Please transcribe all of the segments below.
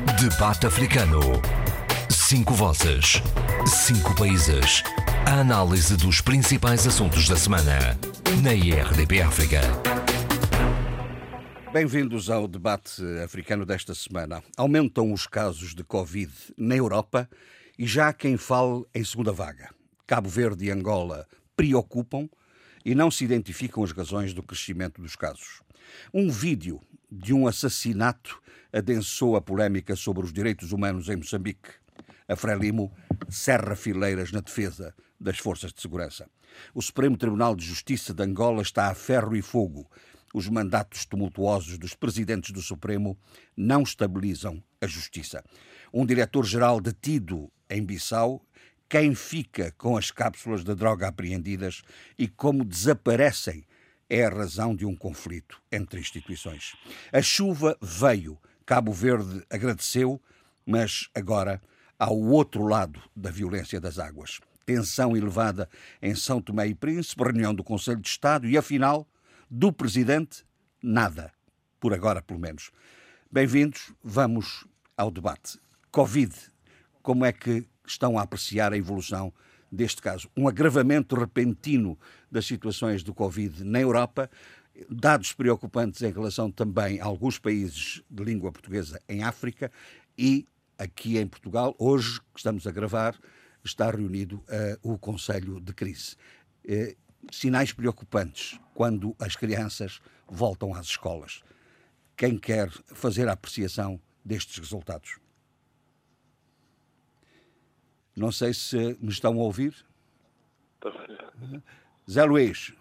Debate Africano. Cinco vozes. Cinco países. A análise dos principais assuntos da semana. Na IRDP África. Bem-vindos ao debate africano desta semana. Aumentam os casos de Covid na Europa e já há quem fale em segunda vaga. Cabo Verde e Angola preocupam e não se identificam as razões do crescimento dos casos. Um vídeo de um assassinato adensou a polémica sobre os direitos humanos em Moçambique. A Frelimo cerra fileiras na defesa das forças de segurança. O Supremo Tribunal de Justiça de Angola está a ferro e fogo. Os mandatos tumultuosos dos presidentes do Supremo não estabilizam a justiça. Um diretor-geral detido em Bissau quem fica com as cápsulas de droga apreendidas e como desaparecem é a razão de um conflito entre instituições. A chuva veio, Cabo Verde agradeceu, mas agora há o outro lado da violência das águas. Tensão elevada em São Tomé e Príncipe, reunião do Conselho de Estado e, afinal, do Presidente, nada. Por agora, pelo menos. Bem-vindos, vamos ao debate. Covid, como é que estão a apreciar a evolução deste caso. Um agravamento repentino das situações do Covid na Europa, dados preocupantes em relação também a alguns países de língua portuguesa em África e aqui em Portugal, hoje que estamos a gravar, está reunido uh, o Conselho de Crise. Uh, sinais preocupantes quando as crianças voltam às escolas. Quem quer fazer a apreciação destes resultados? Não sei se me estão a ouvir. Zé Luís,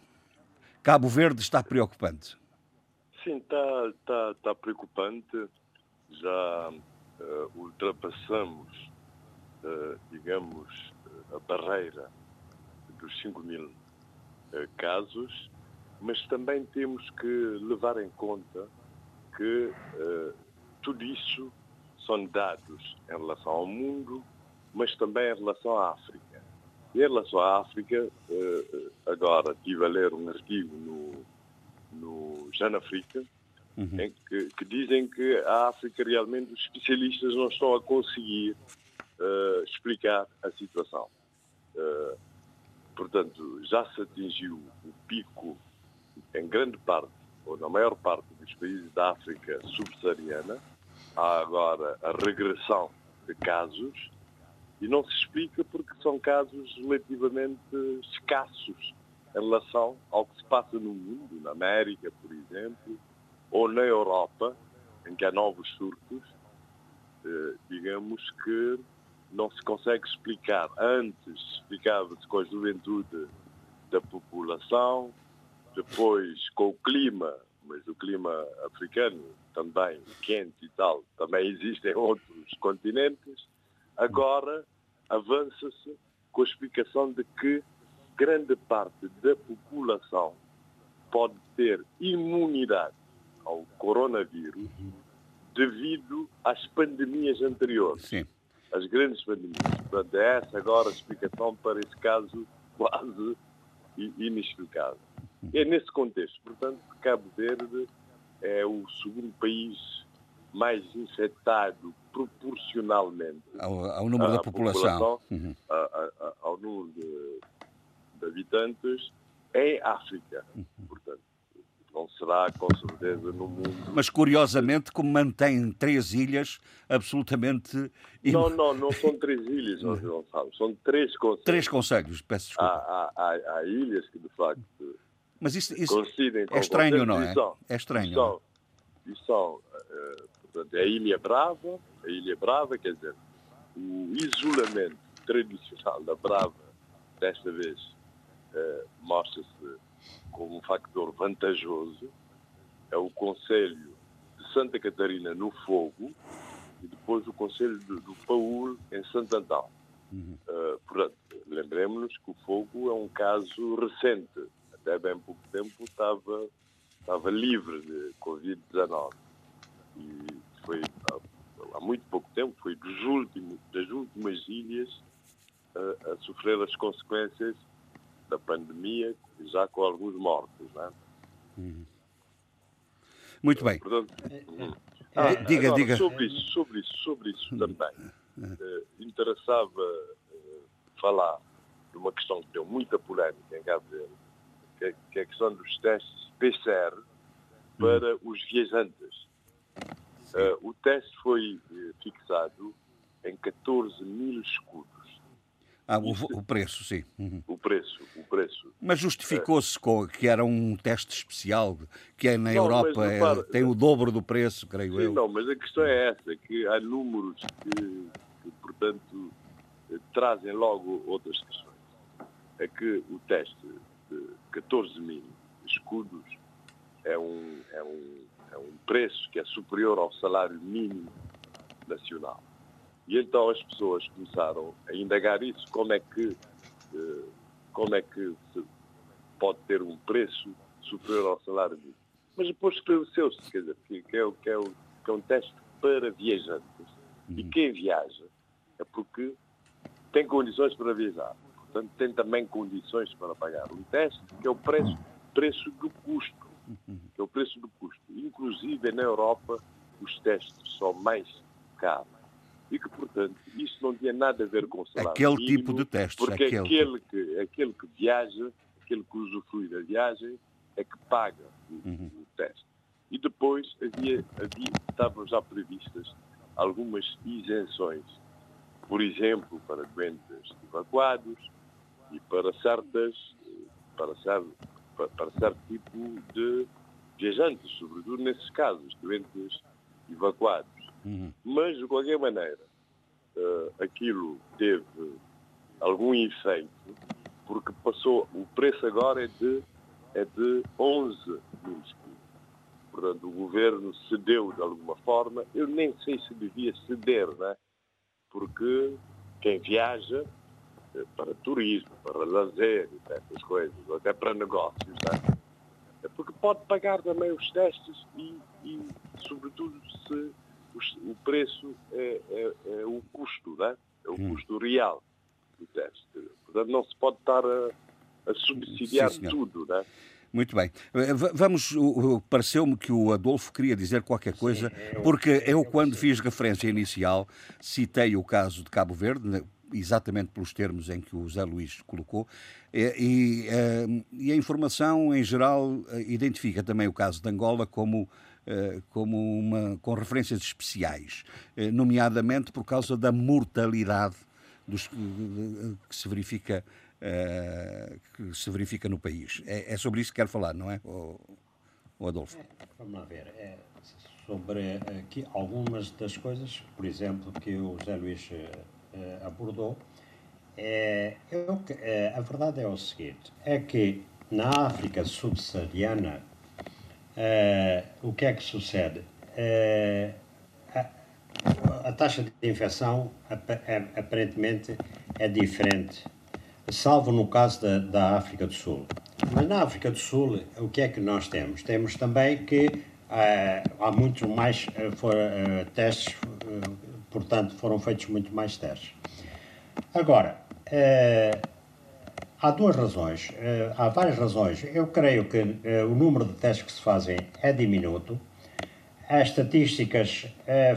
Cabo Verde está preocupante. Sim, está, está, está preocupante. Já uh, ultrapassamos, uh, digamos, a barreira dos 5 mil uh, casos, mas também temos que levar em conta que tudo isso são dados em relação ao mundo, mas também em relação à África. Em relação à África, eh, agora estive a ler um artigo no, no Janafrica, uhum. em que, que, dizem que a África realmente os especialistas não estão a conseguir uh, explicar a situação. Uh, portanto, já se atingiu o pico em grande parte, ou na maior parte dos países da África subsaariana. Há agora a regressão de casos e não se explica porque são casos relativamente escassos em relação ao que se passa no mundo, na América, por exemplo, ou na Europa, em que há novos surtos, eh, digamos que não se consegue explicar. Antes explicava-se com a juventude da população, depois com o clima, mas o clima africano também quente e tal, também existem outros continentes, Agora avança-se com a explicação de que grande parte da população pode ter imunidade ao coronavírus devido às pandemias anteriores. Sim. As grandes pandemias. Portanto, é essa agora a explicação para esse caso quase inexplicável. E é nesse contexto, portanto, que Cabo Verde é o segundo país mais infectado proporcionalmente ao, ao número da população, população uhum. a, a, ao número de, de, habitantes em África. Uhum. Portanto, não será com certeza no mundo. Mas curiosamente, como mantém três ilhas absolutamente. Não, não, não são três ilhas, não sabemos. São três conselhos. Três conselhos, peço desculpa. Há, há, há ilhas que de facto. Mas isso, isso é estranho, não é? É estranho. E são, e são uh, portanto, é a Ilha Brava, a Ilha Brava, quer dizer, o isolamento tradicional da Brava, desta vez, eh, mostra-se como um factor vantajoso. É o Conselho de Santa Catarina no Fogo e depois o Conselho do, do Paúl em Santo Antão. Uhum. Uh, portanto, lembremos-nos que o fogo é um caso recente. Até bem pouco tempo estava, estava livre de Covid-19. E foi há muito pouco tempo, foi dos últimos, das últimas ilhas a, a sofrer as consequências da pandemia, já com alguns mortos. Não é? Muito bem. Portanto, hum. Ah, diga, agora, diga. Sobre isso, sobre isso, sobre isso também. Uh, interessava uh, falar de uma questão que deu muita polémica em Cabo Verde, que é, que é a questão dos testes PCR para hum. os viajantes. Uh, o teste foi fixado em 14 mil escudos. Ah, o, o, preço, sim. Uhum. O preço, o preço. Mas justificou-se que era um teste especial, que é na não, Europa é, tem o dobro do preço, creio sim, eu. Não, mas a questão é essa, que há números que, que, portanto, trazem logo outras questões. É que o teste de 14 mil escudos é um, é um, é um preço que é superior ao salário mínimo nacional. E então as pessoas começaram a indagar isso, como é que, eh, como é que se pode ter um preço superior ao salário mínimo. Mas depois esclareceu-se, quer dizer, que, que, é, que, é, que é um teste para viajantes. E uhum. quem viaja é porque tem condições para viajar. Portanto, tem também condições para pagar um teste, que é o preço, preço do custo. Que é o preço do custo. Inclusive, na Europa, os testes são mais caros e que, portanto, isso não tinha nada a ver com o salário Aquele mínimo, tipo de testes. Porque aquele, aquele, que, aquele que viaja, aquele que usufrui da viagem, é que paga o, uhum. o teste. E depois havia, havia, estavam já previstas algumas isenções, por exemplo, para doentes evacuados e para certas, para certo, para certo tipo de viajantes, sobretudo nesses casos, doentes evacuados. Uhum. Mas, de qualquer maneira, uh, aquilo teve algum efeito, porque passou, o preço agora é de, é de 11 mil escudos. Portanto, o governo cedeu de alguma forma. Eu nem sei se devia ceder, né? porque quem viaja para turismo, para lazer, essas coisas, até para negócios, né? é porque pode pagar também os testes e, e sobretudo, se o preço é, é, é o custo, né? é o hum. custo real do teste. Portanto, não se pode estar a, a subsidiar Sim, tudo. Né? Muito bem. Eh, vamos, pareceu-me que o Adolfo queria dizer qualquer coisa, Sim, porque eu, quando fiz referência inicial, citei o caso de Cabo Verde, né, exatamente pelos termos em que o Zé Luís colocou, e, e, eh, e a informação, em geral, eh, identifica também o caso de Angola como eh, como uma, com referências especiais, eh, nomeadamente por causa da mortalidade dos, que se verifica eh, que se verifica no país. É, é sobre isso que quero falar, não é, o Adolfo? É, vamos lá ver. É sobre aqui algumas das coisas, por exemplo, que o José Luís abordou. É, eu, a verdade é o seguinte: é que na África subsaariana Uh, o que é que sucede? A, a, taxa de infecção é, aparentemente é diferente, salvo no caso da, da África do Sul. Mas na África do Sul, o que é que nós temos? Temos também que há muitos mais for, testes, portanto, foram feitos muito mais testes. Agora, Há duas razões, uh, há várias razões. Eu creio que uh, o número de testes que se fazem é diminuto, as estatísticas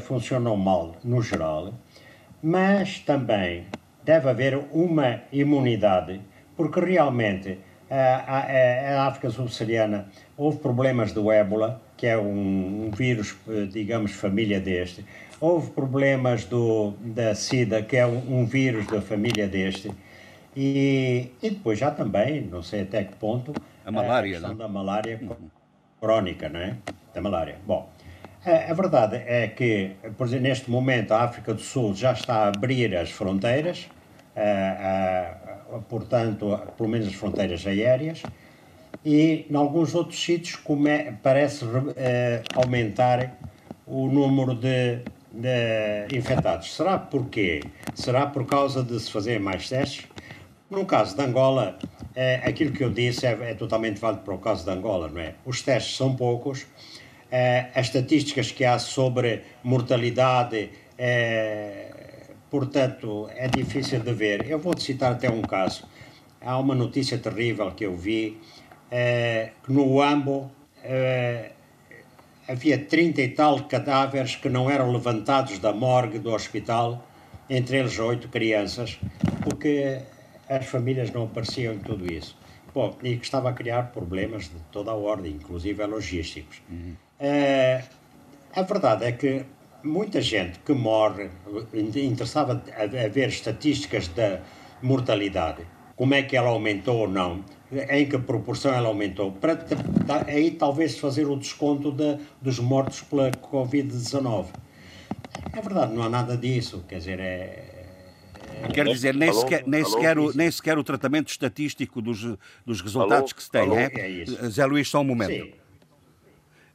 funcionam mal no geral, mas também deve haver uma imunidade, porque realmente a África subsaariana houve problemas do ébola, que é um, um vírus, digamos, família deste, houve problemas do, da SIDA, que é um, um vírus da família deste, e, e depois já também, não sei até que ponto, a malária, a questão não? da malária uhum. crónica, não é? Da malária. Bom, a, a, verdade é que, por exemplo, neste momento a África do Sul já está a abrir as fronteiras, a, a, portanto, pelo menos as fronteiras aéreas, e em alguns outros sítios come, parece eh, aumentar o número de, de infectados. Será porquê? Será por causa de se fazer mais testes? No caso de Angola, é, aquilo que eu disse é, é, totalmente válido para o caso de Angola, não é? Os testes são poucos, é, as estatísticas que há sobre mortalidade, é, portanto, é difícil de ver. Eu vou-te citar até um caso. Há uma notícia terrível que eu vi, é, que no Ambo, havia 30 e tal cadáveres que não eram levantados da morgue do hospital, entre eles oito crianças, porque as famílias não apareciam em tudo isso. Bom, e que estava a criar problemas de toda a ordem, inclusive logísticos. Uhum. Uh, a verdade é que muita gente que morre interessava a ver estatísticas da mortalidade, como é que ela aumentou ou não, em que proporção ela aumentou, para aí talvez fazer o desconto de, dos mortos pela Covid-19. É verdade, não há nada disso, quer dizer, é, Quer dizer, nem, alô, sequer, nem, alô, sequer o, nem sequer o tratamento estatístico dos, dos resultados alô, que se tem, é? é Zé Luís, só um momento. Sim.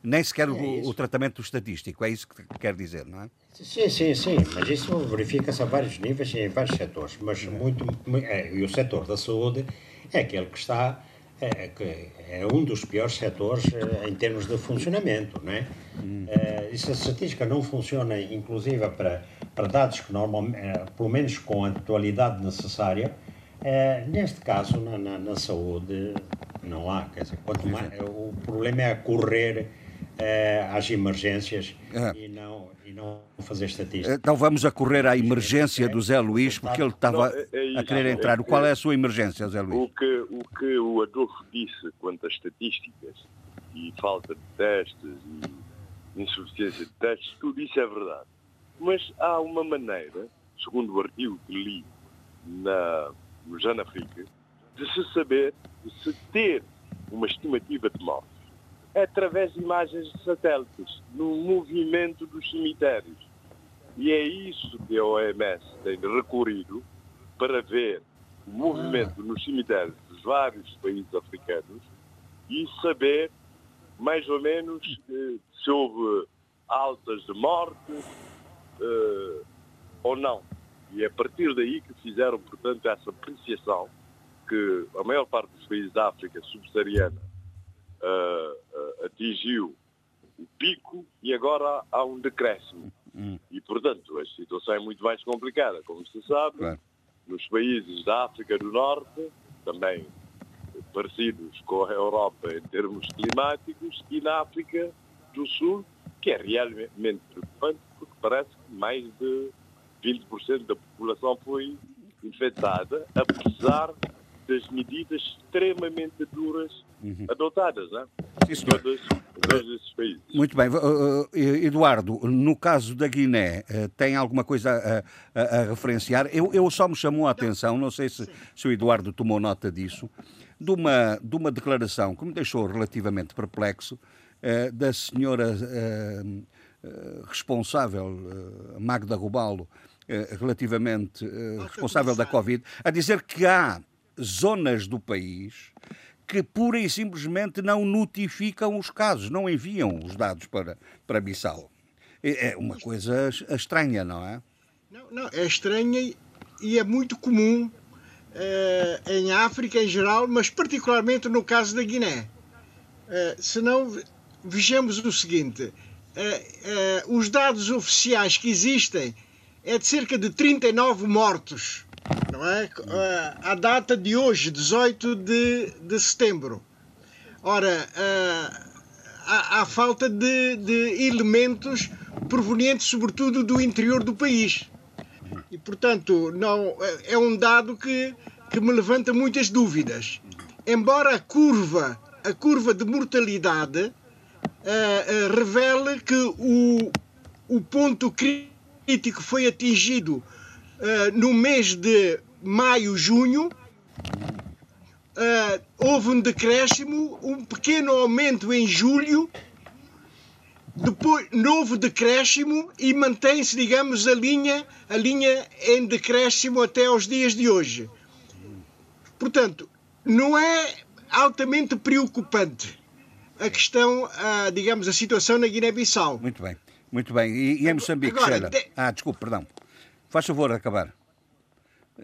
Nem sequer é o, o, tratamento estatístico, é isso que quer dizer, não é? Sim, sim, sim, mas isso verifica-se a vários níveis e em vários setores. Mas muito, é, e o setor da saúde é aquele que está é, que é um dos piores setores é, em termos de funcionamento, não é? Hum. É, e se a estatística não funciona, inclusive para, para dados que normalmente, é, pelo menos com a atualidade necessária, é, neste caso na, na, na, saúde não há, quer dizer, quanto mais, o problema é correr é, às emergências e não não fazer estatística. Então vamos a correr à emergência do Zé Luís, porque ele estava é, é a querer entrar. Qual é a sua emergência, Zé Luís? O que o, que o Adolfo disse quanto às estatísticas e falta de testes e insuficiência de testes, tudo isso é verdade. Mas há uma maneira, segundo o artigo que li na, no Janafrica, de se saber, de se ter uma estimativa de morte através de imagens de satélites, no movimento dos cemitérios. E é isso que a OMS tem recorrido para ver o movimento nos cemitérios dos vários países africanos e saber mais ou menos se houve altas de morte eh, ou não. E é a partir daí que fizeram, portanto, essa apreciação que a maior parte dos países da África subsaariana uh, atingiu o pico e agora há um decréscimo. Hum. E, portanto, a situação é muito mais complicada, como se sabe. Claro. Nos países da África do Norte, também parecidos com a Europa em termos climáticos, e na África do Sul, que é realmente preocupante, porque parece que mais de 20% da população foi infectada, apesar das medidas extremamente duras uhum. adotadas, não é? Sim, esses países. Muito bem. Eduardo, no caso da Guiné, eh, tem alguma coisa a, a, a referenciar? Eu, eu, só me chamou a atenção, não sei se, se, o Eduardo tomou nota disso, de uma, de uma declaração que me deixou relativamente perplexo eh, da senhora eh, responsável, Magda Rubalo, relativamente responsável da Covid, a dizer que há zonas do país que pura e simplesmente não notificam os casos, não enviam os dados para, para Bissau. É, é uma coisa estranha, não é? Não, não é estranha e é muito comum eh, em África em geral, mas particularmente no caso da Guiné. Eh, se não, vejamos o seguinte: eh, os dados oficiais que existem é de cerca de 39 mortos não é? A data de hoje, 18 de, de setembro. Ora, há, há falta de, de elementos provenientes, sobretudo, do interior do país. E, portanto, não, é um dado que, que me levanta muitas dúvidas. Embora a curva, a curva de mortalidade uh, uh, revele que o, o ponto crítico foi atingido uh, no mês de maio, junho, uh, houve um decréscimo, um pequeno aumento em julho, depois novo decréscimo e mantém-se, digamos, a linha, a linha em decréscimo até aos dias de hoje. Portanto, não é altamente preocupante a questão, a, digamos, a situação na Guiné-Bissau. Muito bem, muito bem. E, e em Moçambique, Agora, de... Ah, desculpe, perdão. Faz favor, acabar.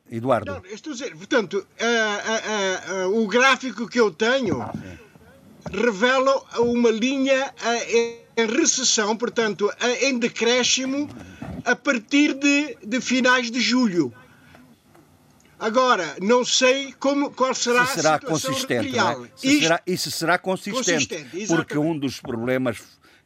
Eduardo. Não, estou a dizer, portanto, o gráfico que eu tenho revela uma linha em recessão, portanto, em decréscimo a partir de, de finais de julho. Agora, não sei como, qual será, se será a situação consistente, real. É? Se Isto... será, isso será consistente, consistente porque um dos problemas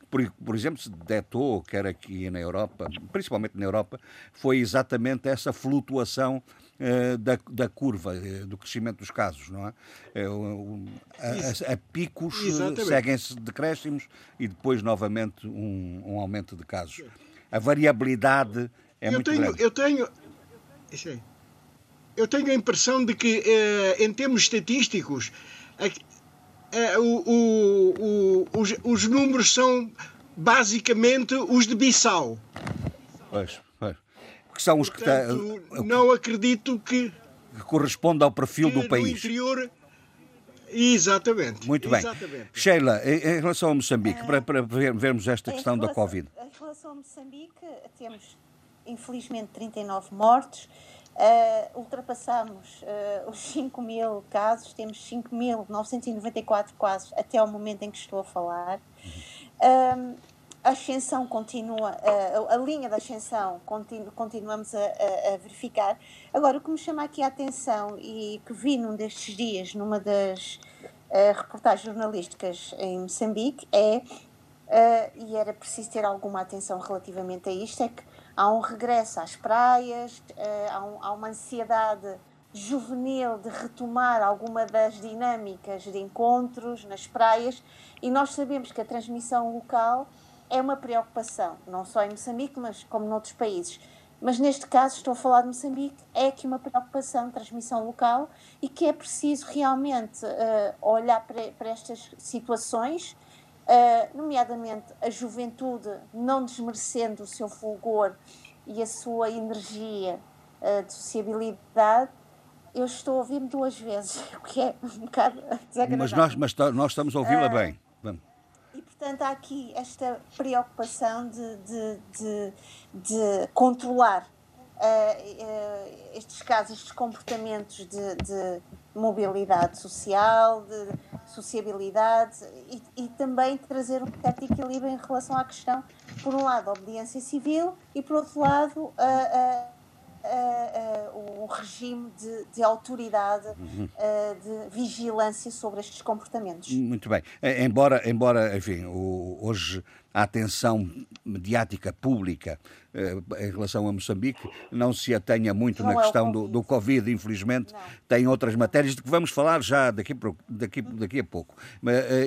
por, por exemplo, se detou, quer aqui na Europa, principalmente na Europa, foi exatamente essa flutuação uh, da, da curva, uh, do crescimento dos casos, não é? Uh, a, a, picos seguem-se decréscimos e depois novamente um, um, aumento de casos. A variabilidade é eu muito tenho, grande. Eu tenho, eu tenho a impressão de que, em termos estatísticos, é, o, o, o, os, os, números são basicamente os de Bissau. Pois, pois. Que são os Portanto, que. Não acredito que. Que corresponde ao perfil do país. interior. Exatamente. Muito bem. Exatamente. Sheila, em, relação a Moçambique, para, para vermos esta questão relação, da Covid. Em relação a Moçambique, temos infelizmente 39 mortos. Uh, ultrapassamos uh, os 5 mil casos, temos 5.994 casos até o momento em que estou a falar. Uh, a ascensão continua, uh, a linha da ascensão continu, continuamos a, a, a, verificar. Agora, o que me chama aqui a atenção e que vi num destes dias, numa das reportagens jornalísticas em Moçambique, é, e era preciso ter alguma atenção relativamente a isto, é que há um regresso às praias, eh, há, um, uma ansiedade juvenil de retomar alguma das dinâmicas de encontros nas praias e nós sabemos que a transmissão local é uma preocupação, não só em Moçambique, mas como noutros países. Mas neste caso, estou a falar de Moçambique, é aqui uma preocupação, transmissão local e que é preciso realmente uh, olhar para, para estas situações uh, nomeadamente a juventude, não desmerecendo o seu fulgor e a sua energia uh, de sociabilidade, eu estou a ouvir-me duas vezes, o que é um bocado desagradável. Mas nós, mas nós estamos a ouvi-la uh, bem. Vamos. E, portanto, há aqui esta preocupação de, de, de, de controlar uh, uh, estes casos, estes comportamentos de, de mobilidade social, de sociabilidade e, e, também trazer um certo equilíbrio em relação à questão, por um lado, a obediência civil e, por outro lado, a, a uh, uh, regime de, de autoridade, uhum. uh, de vigilância sobre estes comportamentos. Muito bem. Embora, embora enfim, o, hoje a atenção mediática pública em relação a Moçambique não se atenha muito não na é questão do, do Covid, infelizmente, não. tem outras matérias de que vamos falar já daqui, daqui, daqui a pouco.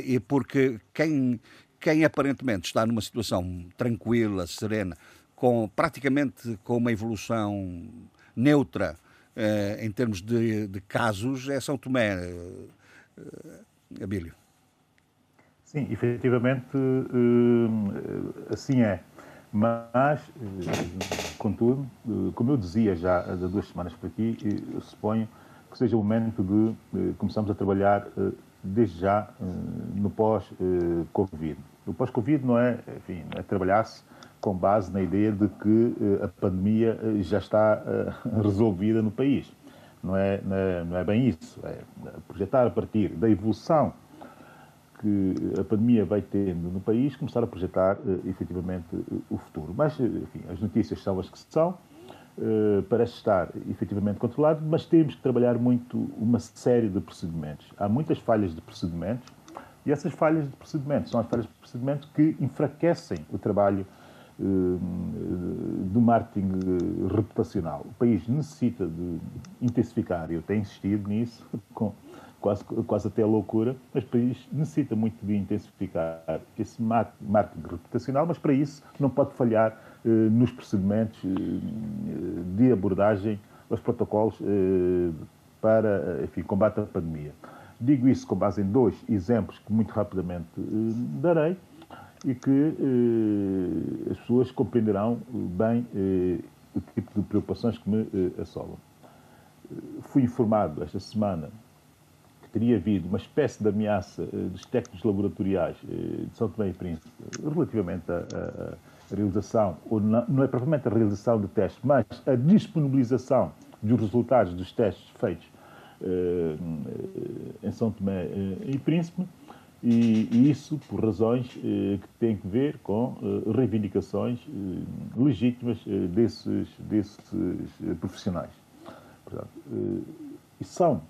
E porque quem, quem aparentemente está numa situação tranquila, serena, com praticamente com uma evolução neutra eh, em termos de, de, casos é São Tomé, eh, Abílio. Sim, efetivamente eh, assim é. Mas, contudo, como eu dizia já há duas semanas por aqui, eu suponho que seja o momento de começarmos a trabalhar desde já no pós-Covid. O pós-Covid não é, enfim, é trabalhar-se com base na ideia de que eh, a pandemia eh, já está eh, resolvida no país. É, não é, não é bem isso. É projetar a partir da evolução que a pandemia vai tendo no país, começar a projetar efetivamente o futuro. Mas, enfim, as notícias são as que são, parece estar efetivamente controlado, mas temos que trabalhar muito uma série de procedimentos. Há muitas falhas de procedimentos e essas falhas de procedimentos são as falhas de procedimentos que enfraquecem o trabalho eh, do marketing eh, reputacional. O país necessita de intensificar, eu tenho insistido nisso, com quase, quase até loucura, mas o país necessita muito de intensificar esse marketing reputacional, mas para isso não pode falhar eh, nos procedimentos de abordagem, os protocolos para enfim, combate à pandemia. Digo isso com base em dois exemplos que muito rapidamente darei e que eh, as pessoas compreenderão bem eh, o tipo de preocupações que me eh, assolam. Fui informado esta semana teria havido uma espécie de ameaça eh, dos técnicos laboratoriais eh, de São Tomé e Príncipe relativamente à, realização, ou não, não é propriamente a realização de testes, mas a disponibilização dos resultados dos testes feitos eh, em São Tomé e Príncipe, e, e isso por razões que têm que ver com reivindicações legítimas desses, desses profissionais. Portanto, eh, são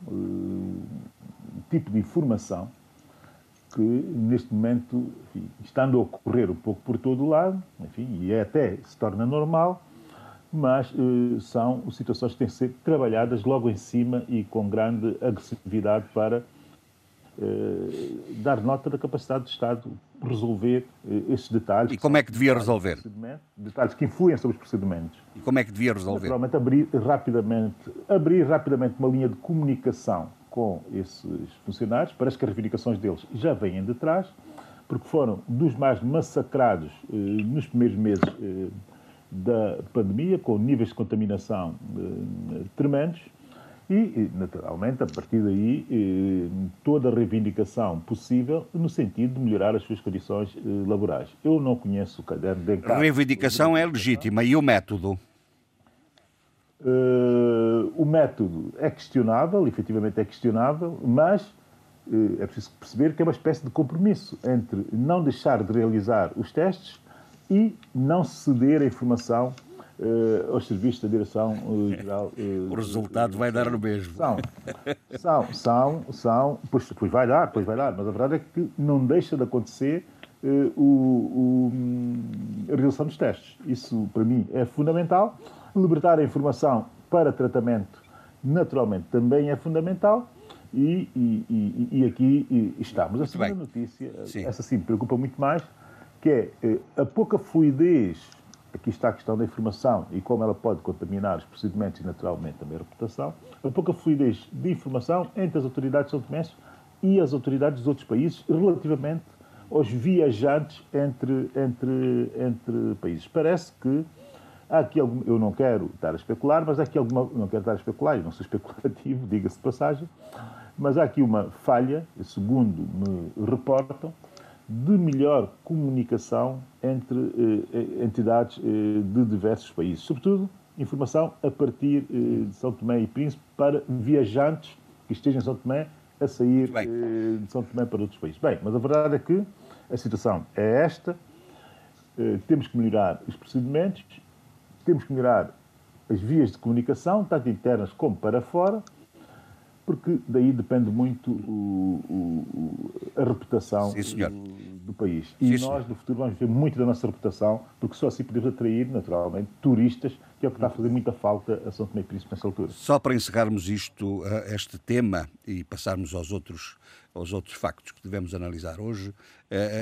tipo de informação que neste momento, enfim, estando a ocorrer um pouco por todo o lado, enfim, e é até se torna normal, mas eh, são situações que têm que ser trabalhadas logo em cima e com grande agressividade para eh, dar nota da capacidade do Estado resolver eh, esses detalhes. E como é que devia resolver? Detalhes que influem sobre os procedimentos. E como é que devia resolver? Naturalmente, abrir rapidamente, abrir rapidamente uma linha de comunicação com esses funcionários, parece que as reivindicações deles já vêm de trás, porque foram dos mais massacrados eh, nos primeiros meses eh, da pandemia, com níveis de contaminação eh, tremendos, e, naturalmente, a partir daí, eh, toda a reivindicação possível no sentido de melhorar as suas condições eh, laborais. Eu não conheço o caderno de encargo. Reivindicação é legítima. E o método? Uh, o método é questionável, efetivamente é questionável, mas uh, é preciso perceber que é uma espécie de compromisso entre não deixar de realizar os testes e não ceder a informação uh, aos serviços da Direção-Geral. o resultado vai dar no mesmo. São, são, são, são pois, pois vai dar, pois vai dar, mas a verdade é que não deixa de acontecer o, o, a realização dos testes. Isso, para mim, é fundamental Libertar a informação para tratamento, naturalmente, também é fundamental. E, e, e, e aqui estamos. A segunda notícia, sim. essa sim me preocupa muito mais, que é eh, a pouca fluidez, aqui está a questão da informação e como ela pode contaminar os procedimentos e, naturalmente, também a reputação, a pouca fluidez de informação entre as autoridades são tomenses e as autoridades dos outros países relativamente aos viajantes entre, entre, entre países. Parece que aqui algum, eu não quero estar a especular, mas há aqui alguma, não quero estar a especular, eu não sou especulativo, diga-se de passagem, mas há aqui uma falha, segundo me reportam, de melhor comunicação entre eh, entidades eh, de diversos países, sobretudo informação a partir eh, de São Tomé e Príncipe para viajantes que estejam em São Tomé a sair eh, de São Tomé para outros países. Bem, mas a verdade é que a situação é esta, eh, temos que melhorar os procedimentos temos que melhorar as vias de comunicação, tanto internas como para fora, porque daí depende muito o, o, a reputação do, do, país. E Sim, nós, no futuro, vamos ver muito da nossa reputação, porque só assim podemos atrair, naturalmente, turistas, que é o que está a fazer muita falta a São Tomé e Príncipe nessa altura. Só para encerrarmos isto, eh, este tema, e passarmos aos outros aos outros factos que devemos analisar hoje,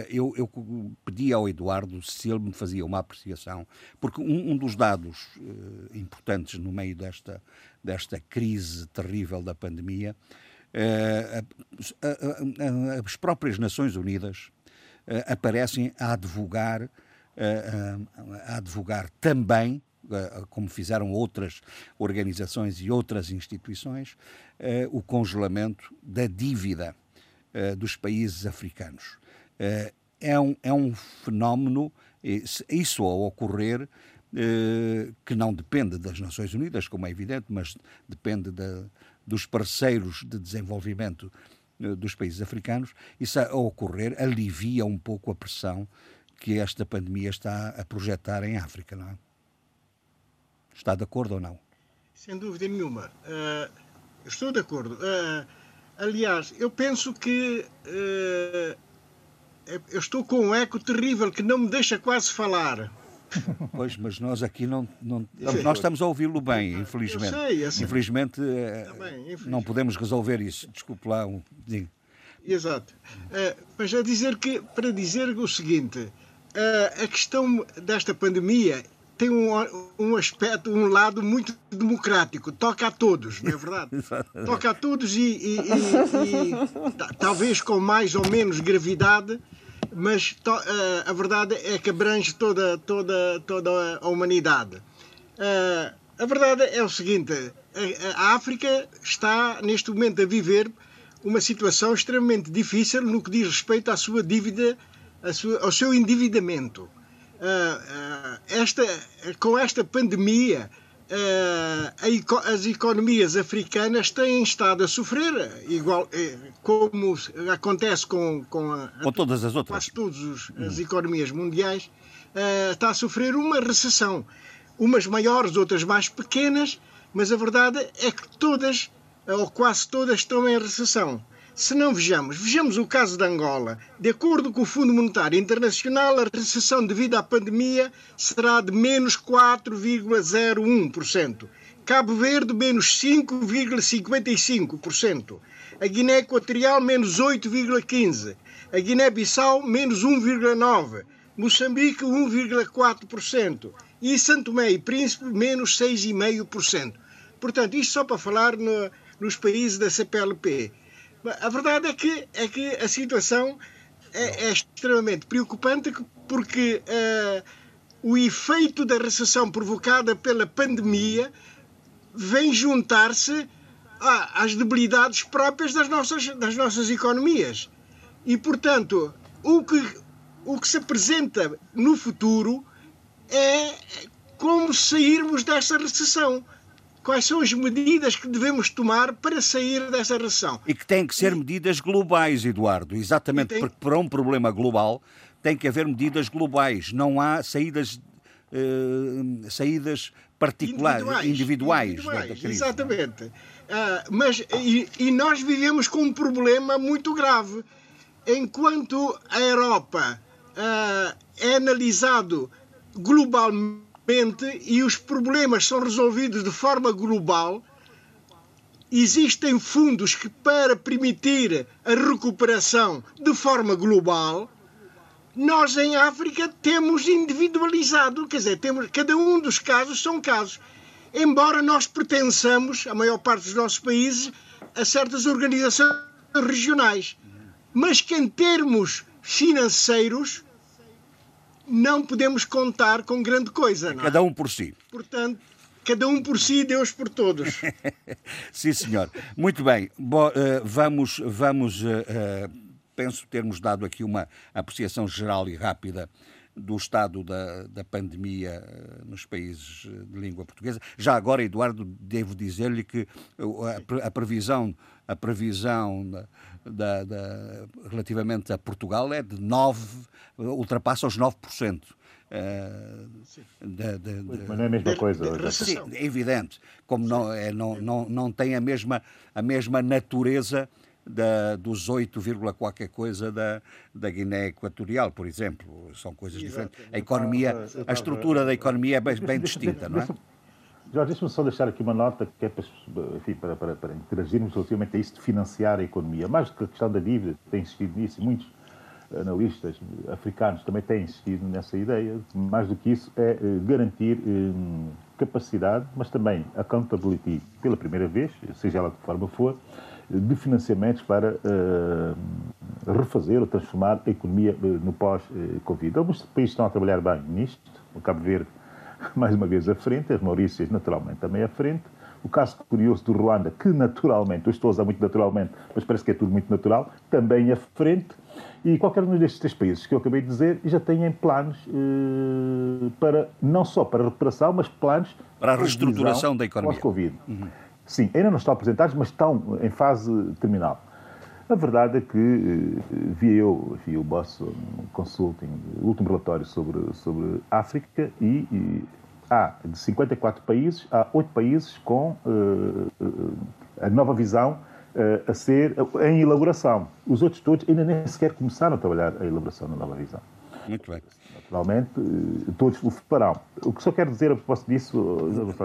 eu, eu pedi ao Eduardo se ele me fazia uma apreciação, porque um, um dos dados eh, importantes no meio desta, desta crise terrível da pandemia, eh, as próprias Nações Unidas aparecem a advogar, a advogar também como fizeram outras organizações e outras instituições, o congelamento da dívida uh, dos países africanos. Uh, é, um, é um fenómeno, isso ao ocorrer, uh, que não depende das Nações Unidas, como é evidente, mas depende de, dos parceiros de desenvolvimento dos países africanos, isso ao ocorrer alivia um pouco a pressão que esta pandemia está a projetar em África, não é? Está de acordo ou não? Sem dúvida nenhuma. Uh, estou de acordo. Uh, Aliás, eu penso que eu estou com um eco terrível que não me deixa quase falar. Pois, mas nós aqui não, não nós estamos a ouvi-lo bem, infelizmente. Eu sei, eu sei. Infelizmente, uh, bem, não podemos resolver isso. Desculpe lá um Exato. Uh, mas a dizer que para dizer o seguinte, a questão desta pandemia tem um, um aspecto, um lado muito democrático. Toca a todos, não é verdade? Toca a todos e, e, e, e talvez com mais ou menos gravidade, mas to, uh, a verdade é que abrange toda, toda, toda a humanidade. Uh, a verdade é o seguinte: a, África está neste momento a viver uma situação extremamente difícil no que diz respeito à sua dívida, sua, ao seu endividamento. Uh, esta, com esta pandemia, as economias africanas têm estado a sofrer, igual eh, como acontece com, com, a, com todas as outras. Quase todas as hum. economias mundiais, uh, está a sofrer uma recessão. Umas maiores, outras mais pequenas, mas a verdade é que todas, ou quase todas, estão em recessão. Se não vejamos, vejamos o caso de Angola. De acordo com o Fundo Monetário Internacional, a recessão devido à pandemia será de menos 4,01%. Cabo Verde, menos 5,55%. A Guiné Equatorial, menos 8,15%. A Guiné-Bissau, menos 1,9%. Moçambique, 1,4%. E Santo Tomé e Príncipe, menos 6,5%. Portanto, isto só para falar no, nos países da CPLP. A verdade é que, é que a situação é, é extremamente preocupante porque uh, o efeito da recessão provocada pela pandemia vem juntar-se às debilidades próprias das nossas, das nossas economias. E, portanto, o que, o que se apresenta no futuro é como sairmos desta recessão quais são as medidas que devemos tomar para sair dessa recessão. E que têm que ser medidas globais, Eduardo, exatamente tem... porque para um problema global tem que haver medidas globais, não há saídas, uh, saídas particulares, individuais, individuais, individuais da, crise. Exatamente. Uh, mas, e, e nós vivemos com um problema muito grave. Enquanto a Europa uh, é analisado globalmente, e os problemas são resolvidos de forma global, existem fundos que, para permitir a recuperação de forma global, nós em África temos individualizado, quer dizer, temos, cada um dos casos são casos. Embora nós pertençamos, a maior parte dos nossos países, a certas organizações regionais, mas que em termos financeiros não podemos contar com grande coisa. Não é? Cada um por si. Portanto, cada um por si, Deus por todos. Sim, senhor. Muito bem. Bo, uh, vamos, vamos uh, uh, penso termos dado aqui uma apreciação geral e rápida do estado da, da pandemia nos países de língua portuguesa. Já agora, Eduardo, devo dizer-lhe que a, previsão, a previsão da, da, relativamente a Portugal é de 9, ultrapassa os 9%. Uh, de, de, de, Mas não é a mesma coisa. Sim, é evidente. Como não, é, não, não, não tem a mesma, a mesma natureza da, dos 8, qualquer coisa da, da Guiné Equatorial, por exemplo. São coisas diferentes. A economia, a estrutura da economia é bem, bem distinta, não é? Jorge, deixa-me só deixar aqui uma nota que é para, enfim, para, para, para, interagirmos relativamente a isso de financiar a economia. Mais do que a questão da dívida, tem insistido nisso, e muitos analistas africanos também têm insistido nessa ideia. Mais do que isso, é eh, garantir eh, capacidade, mas também accountability pela primeira vez, seja ela de que forma for, de financiamentos para uh, refazer ou transformar a economia no pós-Covid. Alguns países estão a trabalhar bem nisto, o Cabo Verde mais uma vez à frente, as Maurícias naturalmente também à frente. O caso curioso do Ruanda, que naturalmente, eu estou a usar muito naturalmente, mas parece que é tudo muito natural, também à frente. E qualquer um destes três países que eu acabei de dizer já têm planos eh, para, não só para a recuperação, mas planos para a reestruturação da economia. Pós-Covid. Uhum. Sim, ainda não estão apresentados, mas estão em fase terminal. A verdade é que eh, vi eu, vi o Boston Consulting, o último relatório sobre, sobre África, e, e há de 54 países, há 8 países com uh, a nova visão uh, a ser em elaboração. Os outros todos ainda nem sequer começaram a trabalhar a elaboração da nova visão. Muito bem. Naturalmente, todos o farão. O que só quero dizer a propósito disso,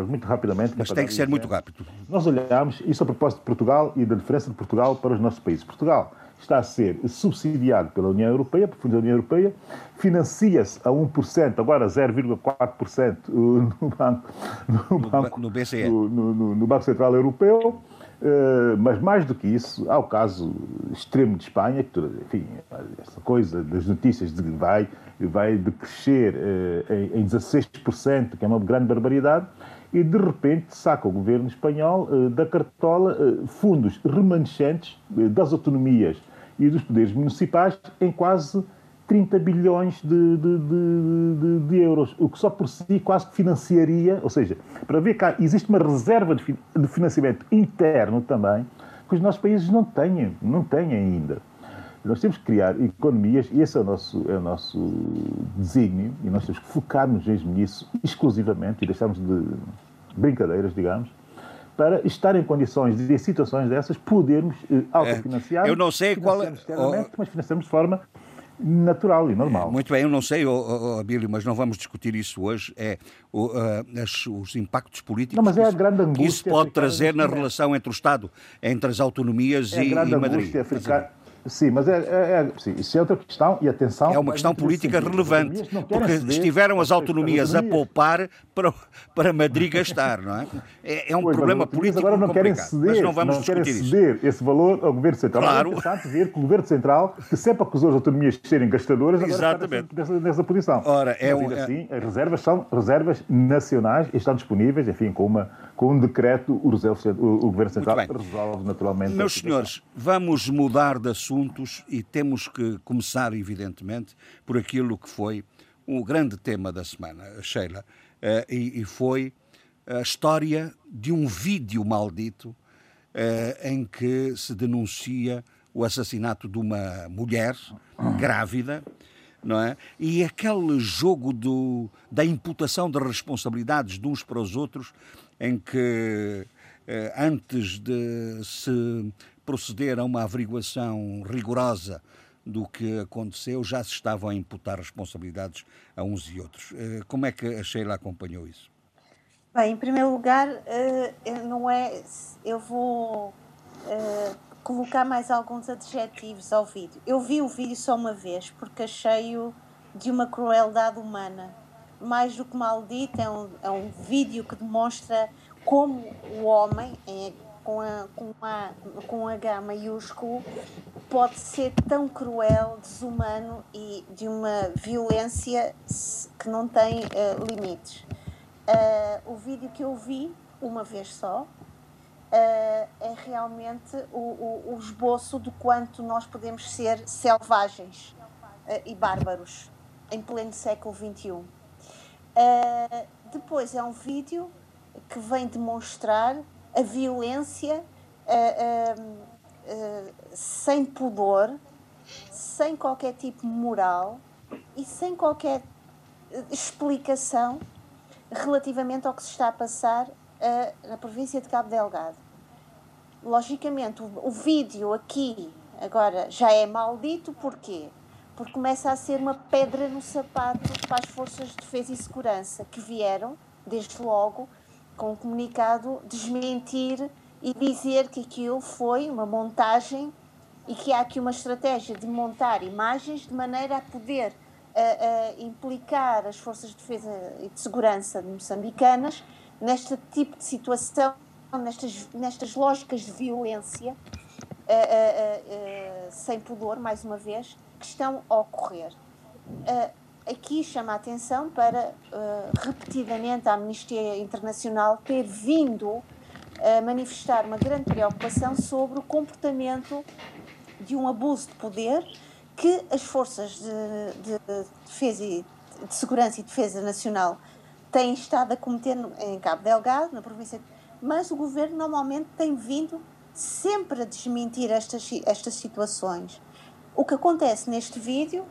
muito rapidamente. Mas tem que ser muito rápido. Nós olhamos, isso a propósito de Portugal e da diferença de Portugal para os nossos países. Portugal está a ser subsidiado pela União Europeia, por fundos da União Europeia, financia-se a 1%, agora 0,4% no banco, no, banco, no, BCE. No, no, no Banco Central Europeu. Uh, mas mais do que isso, há o caso extremo de Espanha, que, enfim, essa coisa das notícias de que vai, vai decrescer uh, em, em 16%, que é uma grande barbaridade, e de repente saca o governo espanhol uh, da cartola fundos remanescentes das autonomias e dos poderes municipais em quase 30 bilhões de, de, de, de, euros, o que só por si quase que financiaria, ou seja, para ver que existe uma reserva de, financiamento interno também, que os nossos países não têm, não têm ainda. Nós temos que criar economias, e esse é o nosso, é o nosso desígnio, e nós temos que focar-nos mesmo nisso exclusivamente e deixarmos de brincadeiras, digamos, para estar em condições de, em situações dessas, podermos eh, autofinanciar. É, eu não sei qual é. Mas financiamos de forma natural e normal. Muito bem, eu não sei, oh, oh, Abílio, mas não vamos discutir isso hoje. É uh, as, os impactos políticos não, mas é a grande angústia que isso pode trazer na relação entre o Estado, entre as autonomias é e, e Madrid. Angústia africana Sim, mas é, é, é sim, isso é outra questão e atenção. É uma questão política relevante, porque estiveram as autonomias a poupar para, para Madrid gastar, não é? É, é um pois, problema político agora não querem ceder, mas não vamos não querem ceder isso. esse valor ao Governo Central. Claro. É interessante ver que o Governo Central, que sempre acusou as autonomias de serem gastadoras, agora Exatamente. está nessa, posição. Ora, é um, assim, as reservas são reservas nacionais e estão disponíveis, enfim, com, uma, com um decreto, o, o, Governo Central resolve naturalmente. Meus senhores, vamos mudar de assuntos e temos que começar, evidentemente, por aquilo que foi o grande tema da semana, Sheila, eh, e foi a história de um vídeo maldito eh, em que se denuncia o assassinato de uma mulher grávida, não é? E aquele jogo do, da imputação de responsabilidades de uns para os outros, em que eh, antes de se proceder a uma averiguação rigorosa do que aconteceu, já se estavam a imputar responsabilidades a uns e outros. Eh, como é que a Sheila acompanhou isso? Bem, em primeiro lugar, eh, não é, eu vou colocar mais alguns adjetivos ao vídeo. Eu vi o vídeo só uma vez porque achei-o de uma crueldade humana. Mais do que maldito, é um, é um vídeo que demonstra como o homem, em com, a, com, a, com H maiúsculo pode ser tão cruel, desumano e de uma violência que não tem uh, limites. Uh, o vídeo que eu vi, uma vez só, uh, é realmente o, o, o, esboço de quanto nós podemos ser selvagens e bárbaros em pleno século XXI. Depois é um vídeo que vem demonstrar a violência uh, uh, uh, sem pudor, sem qualquer tipo de moral e sem qualquer explicação relativamente ao que se está a passar na província de Cabo Delgado. Logicamente, o, o vídeo aqui agora já é maldito, porquê? Porque começa a ser uma pedra no sapato para as forças de defesa e segurança que vieram, desde logo, com um comunicado, desmentir e dizer que aquilo foi uma montagem e que há aqui uma estratégia de montar imagens de maneira a poder uh, uh, implicar as forças de defesa e de segurança moçambicanas neste tipo de situação, nestas, nestas lógicas de violência, uh, sem pudor, mais uma vez, que estão a ocorrer aqui chama a atenção para uh, repetidamente a Amnistia Internacional ter vindo a manifestar uma grande preocupação sobre o comportamento de um abuso de poder que as forças de, de, de defesa e de segurança e defesa nacional têm estado a cometer em Cabo Delgado, na província, mas o governo normalmente tem vindo sempre a desmentir estas, estas situações. O que acontece neste vídeo,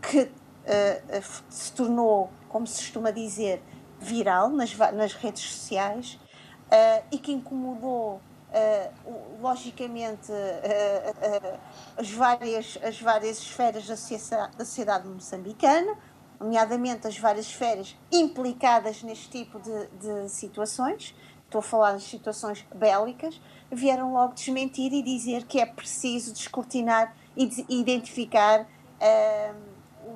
que uh, se tornou, como se costuma dizer, viral nas, nas redes sociais uh, e que incomodou Uh, logicamente uh, uh, as, várias, as várias esferas da sociedade, da sociedade moçambicana, nomeadamente as várias esferas implicadas neste tipo de, de, situações, estou a falar das situações bélicas, vieram logo desmentir e dizer que é preciso descortinar e de, identificar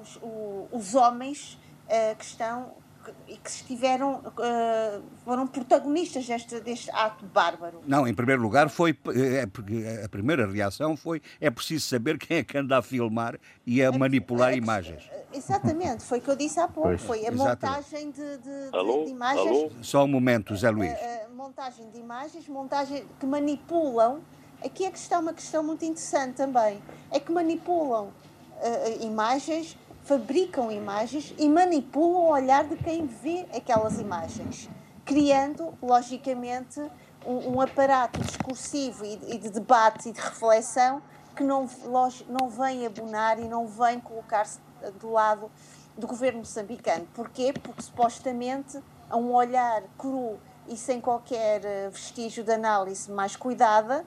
os, o, os homens uh, que estão e que estiveram uh, foram protagonistas deste, deste ato bárbaro. Não, em primeiro lugar foi é, porque a primeira reação foi é preciso saber quem é que anda a filmar e a é, manipular é, imagens. Exatamente, foi o que eu disse há pouco, pois, foi a exatamente. montagem de, de, alô, de, imagens. Alô? Só um momento, Zé Luís. A, a montagem de imagens, montagem que manipulam. Aqui é que está uma questão muito interessante também, é que manipulam uh, imagens fabricam imagens e manipulam o olhar de quem vê aquelas imagens, criando, logicamente, um, um aparato discursivo e, e, de debate e de reflexão que não, não vem abonar e não vem colocar-se do lado do governo moçambicano. Porquê? Porque supostamente a um olhar cru e sem qualquer eh, vestígio de análise mais cuidada,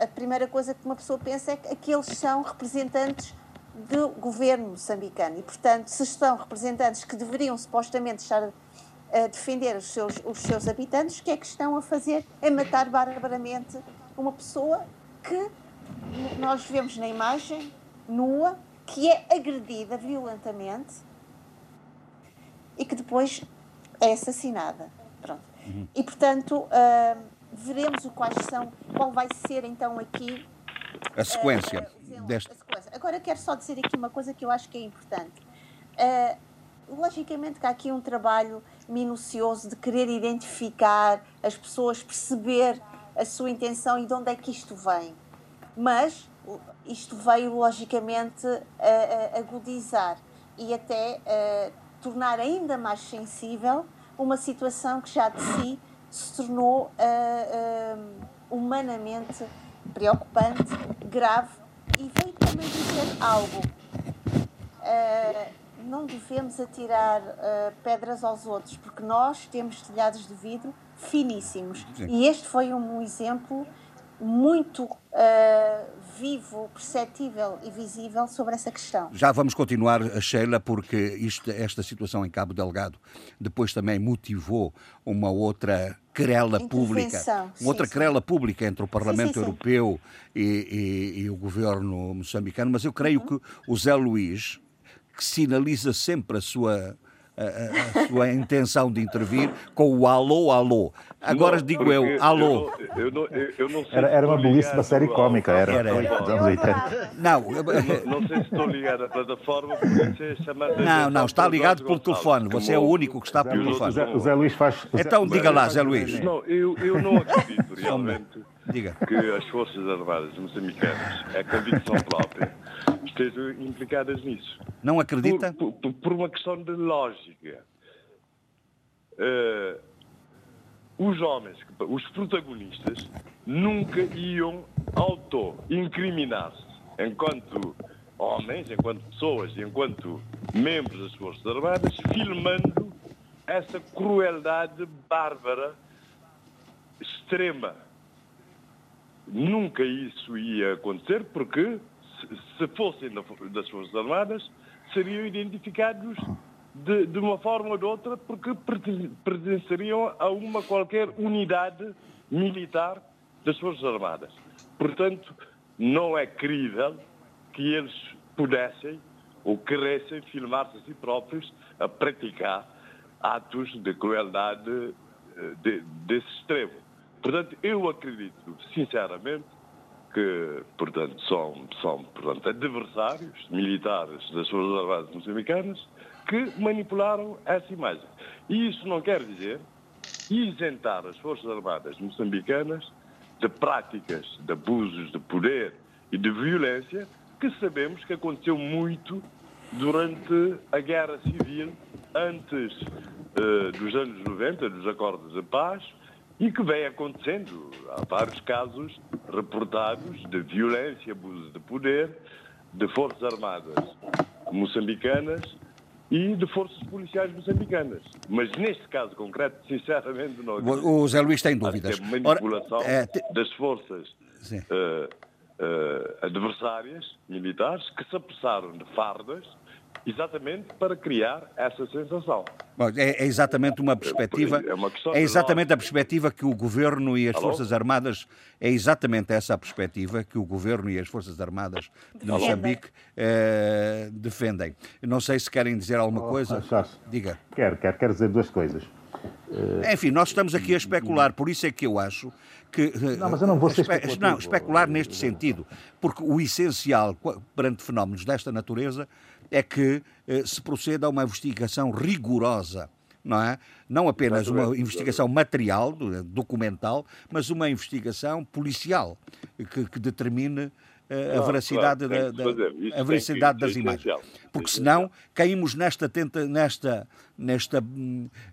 a primeira coisa que uma pessoa pensa é que aqueles são representantes do governo moçambicano e, portanto, se são representantes que deveriam supostamente estar a defender os seus, os seus habitantes, o que é que estão a fazer? É matar barbaramente uma pessoa que nós vemos na imagem, nua, que é agredida violentamente e que depois é assassinada. Pronto. Uhum. E, portanto, uh, veremos quais são, qual vai ser então aqui a sequência, uh, deste... a sequência. Agora quero só dizer aqui uma coisa que eu acho que é importante. Uh, logicamente que há aqui um trabalho minucioso de querer identificar as pessoas, perceber a sua intenção e de onde é que isto vem. Mas isto veio logicamente a, a agudizar e até tornar ainda mais sensível uma situação que já de si se tornou uh, uh, humanamente preocupante, grave e veio também dizer algo. Uh, não devemos atirar pedras aos outros, porque nós temos telhados de vidro finíssimos. Sim. E este foi um exemplo muito vivo, perceptível e visível sobre essa questão. Já vamos continuar, Sheila, porque isto, esta situação em Cabo Delgado depois também motivou uma outra querela pública, outra sim, querela sim. pública entre o Parlamento sim, Europeu e, e, e, o governo moçambicano, mas eu creio uhum. que o Zé Luís, que sinaliza sempre a sua a, a, sua intenção de intervir com o alô, alô. Agora não, digo eu, alô. Eu não, eu, eu não era, era uma belíssima série cómica, era. era, era. Não, não, não sei se estou ligado à plataforma, porque chamada. Não, não, está ligado pelo telefone. Você é o único que está pelo telefone. O Zé Luís faz. Então diga lá, Zé Luís. Não, eu, eu não acredito realmente Diga. que as Forças Armadas moçambicanas, é convicção própria, estejam implicadas nisso. Não acredita? Por, por, por uma questão de lógica. Uh, os homens, os protagonistas, nunca iam auto-incriminar-se enquanto homens, enquanto pessoas, enquanto membros das Forças Armadas, filmando essa crueldade bárbara extrema. Nunca isso ia acontecer porque se fossem das Forças Armadas, seriam identificados de, de, uma forma ou de outra porque pertenceriam a uma qualquer unidade militar das Forças Armadas. Portanto, não é crível que eles pudessem ou queressem filmar-se a si próprios a praticar atos de crueldade eh, de, desse extremo. Portanto, eu acredito, sinceramente, que, portanto, são, são portanto, adversários militares das Forças Armadas moçambicanas que manipularam essa imagem. E isso não quer dizer isentar as Forças Armadas moçambicanas de práticas de abusos de poder e de violência que sabemos que aconteceu muito durante a Guerra Civil antes uh, dos anos 90, dos acordos de paz, e que vem acontecendo. Há vários casos reportados de violência, abuso de poder, de forças armadas moçambicanas e de forças policiais moçambicanas. Mas neste caso concreto, sinceramente, não O Zé Luís tem dúvidas. Acho que é manipulação Ora, é, te... das forças uh, uh, adversárias militares que se apressaram de fardas exatamente para criar essa sensação. É, é, exatamente uma perspectiva. É, uma é exatamente a perspectiva que o governo e as Alô? Forças Armadas é exatamente essa a perspectiva que o governo e as Forças Armadas de Moçambique eh, defendem. Não sei se querem dizer alguma oh, coisa. Diga. Quero, quero, quero dizer duas coisas. Enfim, nós estamos aqui a especular, por isso é que eu acho que. Não, mas eu não vou ser espe Não, especular neste sentido, porque o essencial perante fenómenos desta natureza é que eh, se proceda a uma investigação rigorosa. Não, é? não apenas uma investigação material, documental, mas uma investigação policial que, que determine eh, a veracidade, claro, da, da a veracidade das imagens. Porque senão caímos nesta, tenta, nesta, nesta,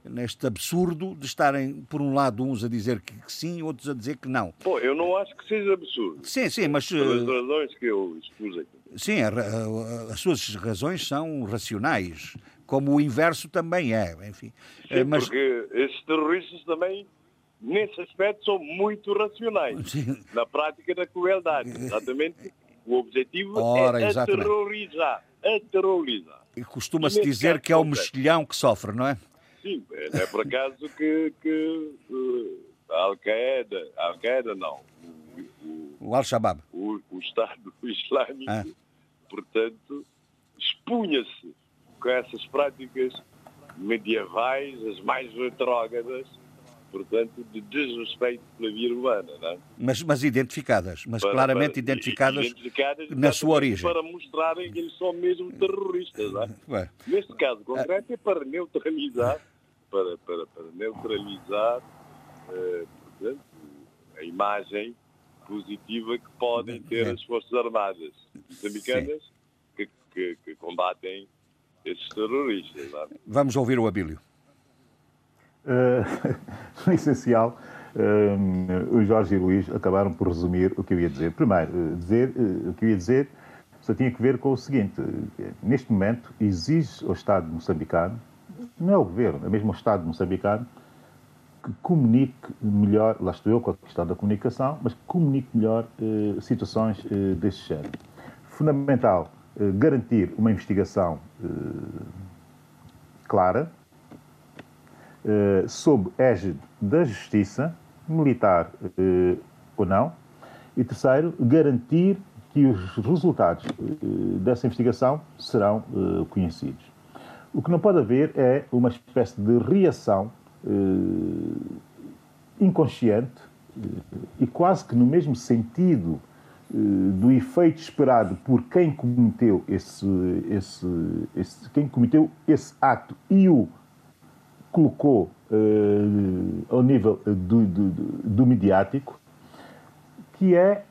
neste absurdo de estarem, por um lado, uns a dizer que sim, outros a dizer que não. Bom, eu não acho que seja absurdo. Sim, sim, mas. Pelas eh, razões que eu expus aqui. Sim, as suas razões são racionais, como o inverso também é, enfim. Sim, Mas... porque esses terroristas também, nesse aspecto, são muito racionais, Sim. na prática da crueldade. Exatamente, o objetivo Ora, é aterrorizar, aterrorizar. E costuma-se dizer que é o mexilhão que sofre, não é? Sim, é, é por acaso que, que uh, a Al-Qaeda, Al-Qaeda não, o, Al-Shabaab, o, o, Estado Islâmico, ah. portanto, expunha-se com essas práticas medievais, as mais retrógradas, portanto, de desrespeito pela vida humana. É? mas, mas identificadas, mas para, claramente para, identificadas, identificadas na sua origem. Para mostrarem que eles são mesmo terroristas. É? Neste caso concreto é para neutralizar, para, para, para neutralizar eh, portanto, a imagem positiva que podem ter as Forças Armadas moçambicanas que, que, que, combatem esses terroristas. Não é? Vamos ouvir o Abílio. Uh, no essencial, uh, o Jorge e o Luís acabaram por resumir o que eu ia dizer. Primeiro, uh, dizer, o que eu ia dizer só tinha que ver com o seguinte: neste momento, exige ao Estado moçambicano, não é o governo, é mesmo o Estado moçambicano, que comunique melhor, lá estou eu com a questão da comunicação, mas que comunique melhor situações deste género. Fundamental garantir uma investigação clara, eh, sob égide da justiça, militar eh, ou não. E terceiro, garantir que os resultados eh, dessa investigação serão conhecidos. O que não pode haver é uma espécie de reação inconsciente e quase que no mesmo sentido do efeito esperado por quem cometeu esse, esse, esse, quem cometeu esse ato e o colocou uh, ao nível do, do, do, mediático, que é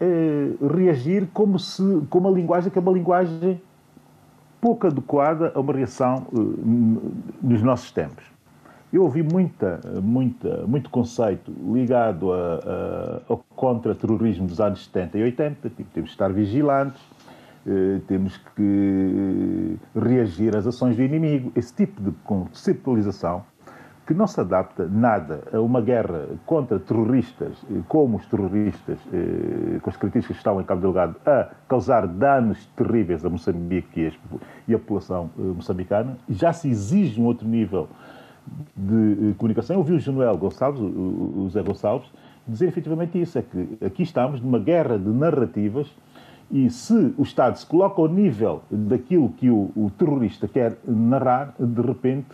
reagir como se com uma linguagem que é uma linguagem pouco adequada a uma reação uh, nos nossos tempos. Eu ouvi muita, muita, muito conceito ligado a, a, ao contra-terrorismo dos anos 70 e 80, tipo, temos que estar vigilantes, temos que reagir às ações do inimigo. Esse tipo de conceptualização que não se adapta nada a uma guerra contra terroristas, eh, como os terroristas, eh, com as características que estão em Cabo Delgado, a causar danos terríveis a Moçambique e a população eh, moçambicana, já se exige um outro nível de comunicação. Eu ouvi o Januel Gonçalves, o Zé Gonçalves, dizer efetivamente isso, é que aqui estamos numa guerra de narrativas e se o Estado se coloca ao nível daquilo que o, o terrorista quer narrar, de repente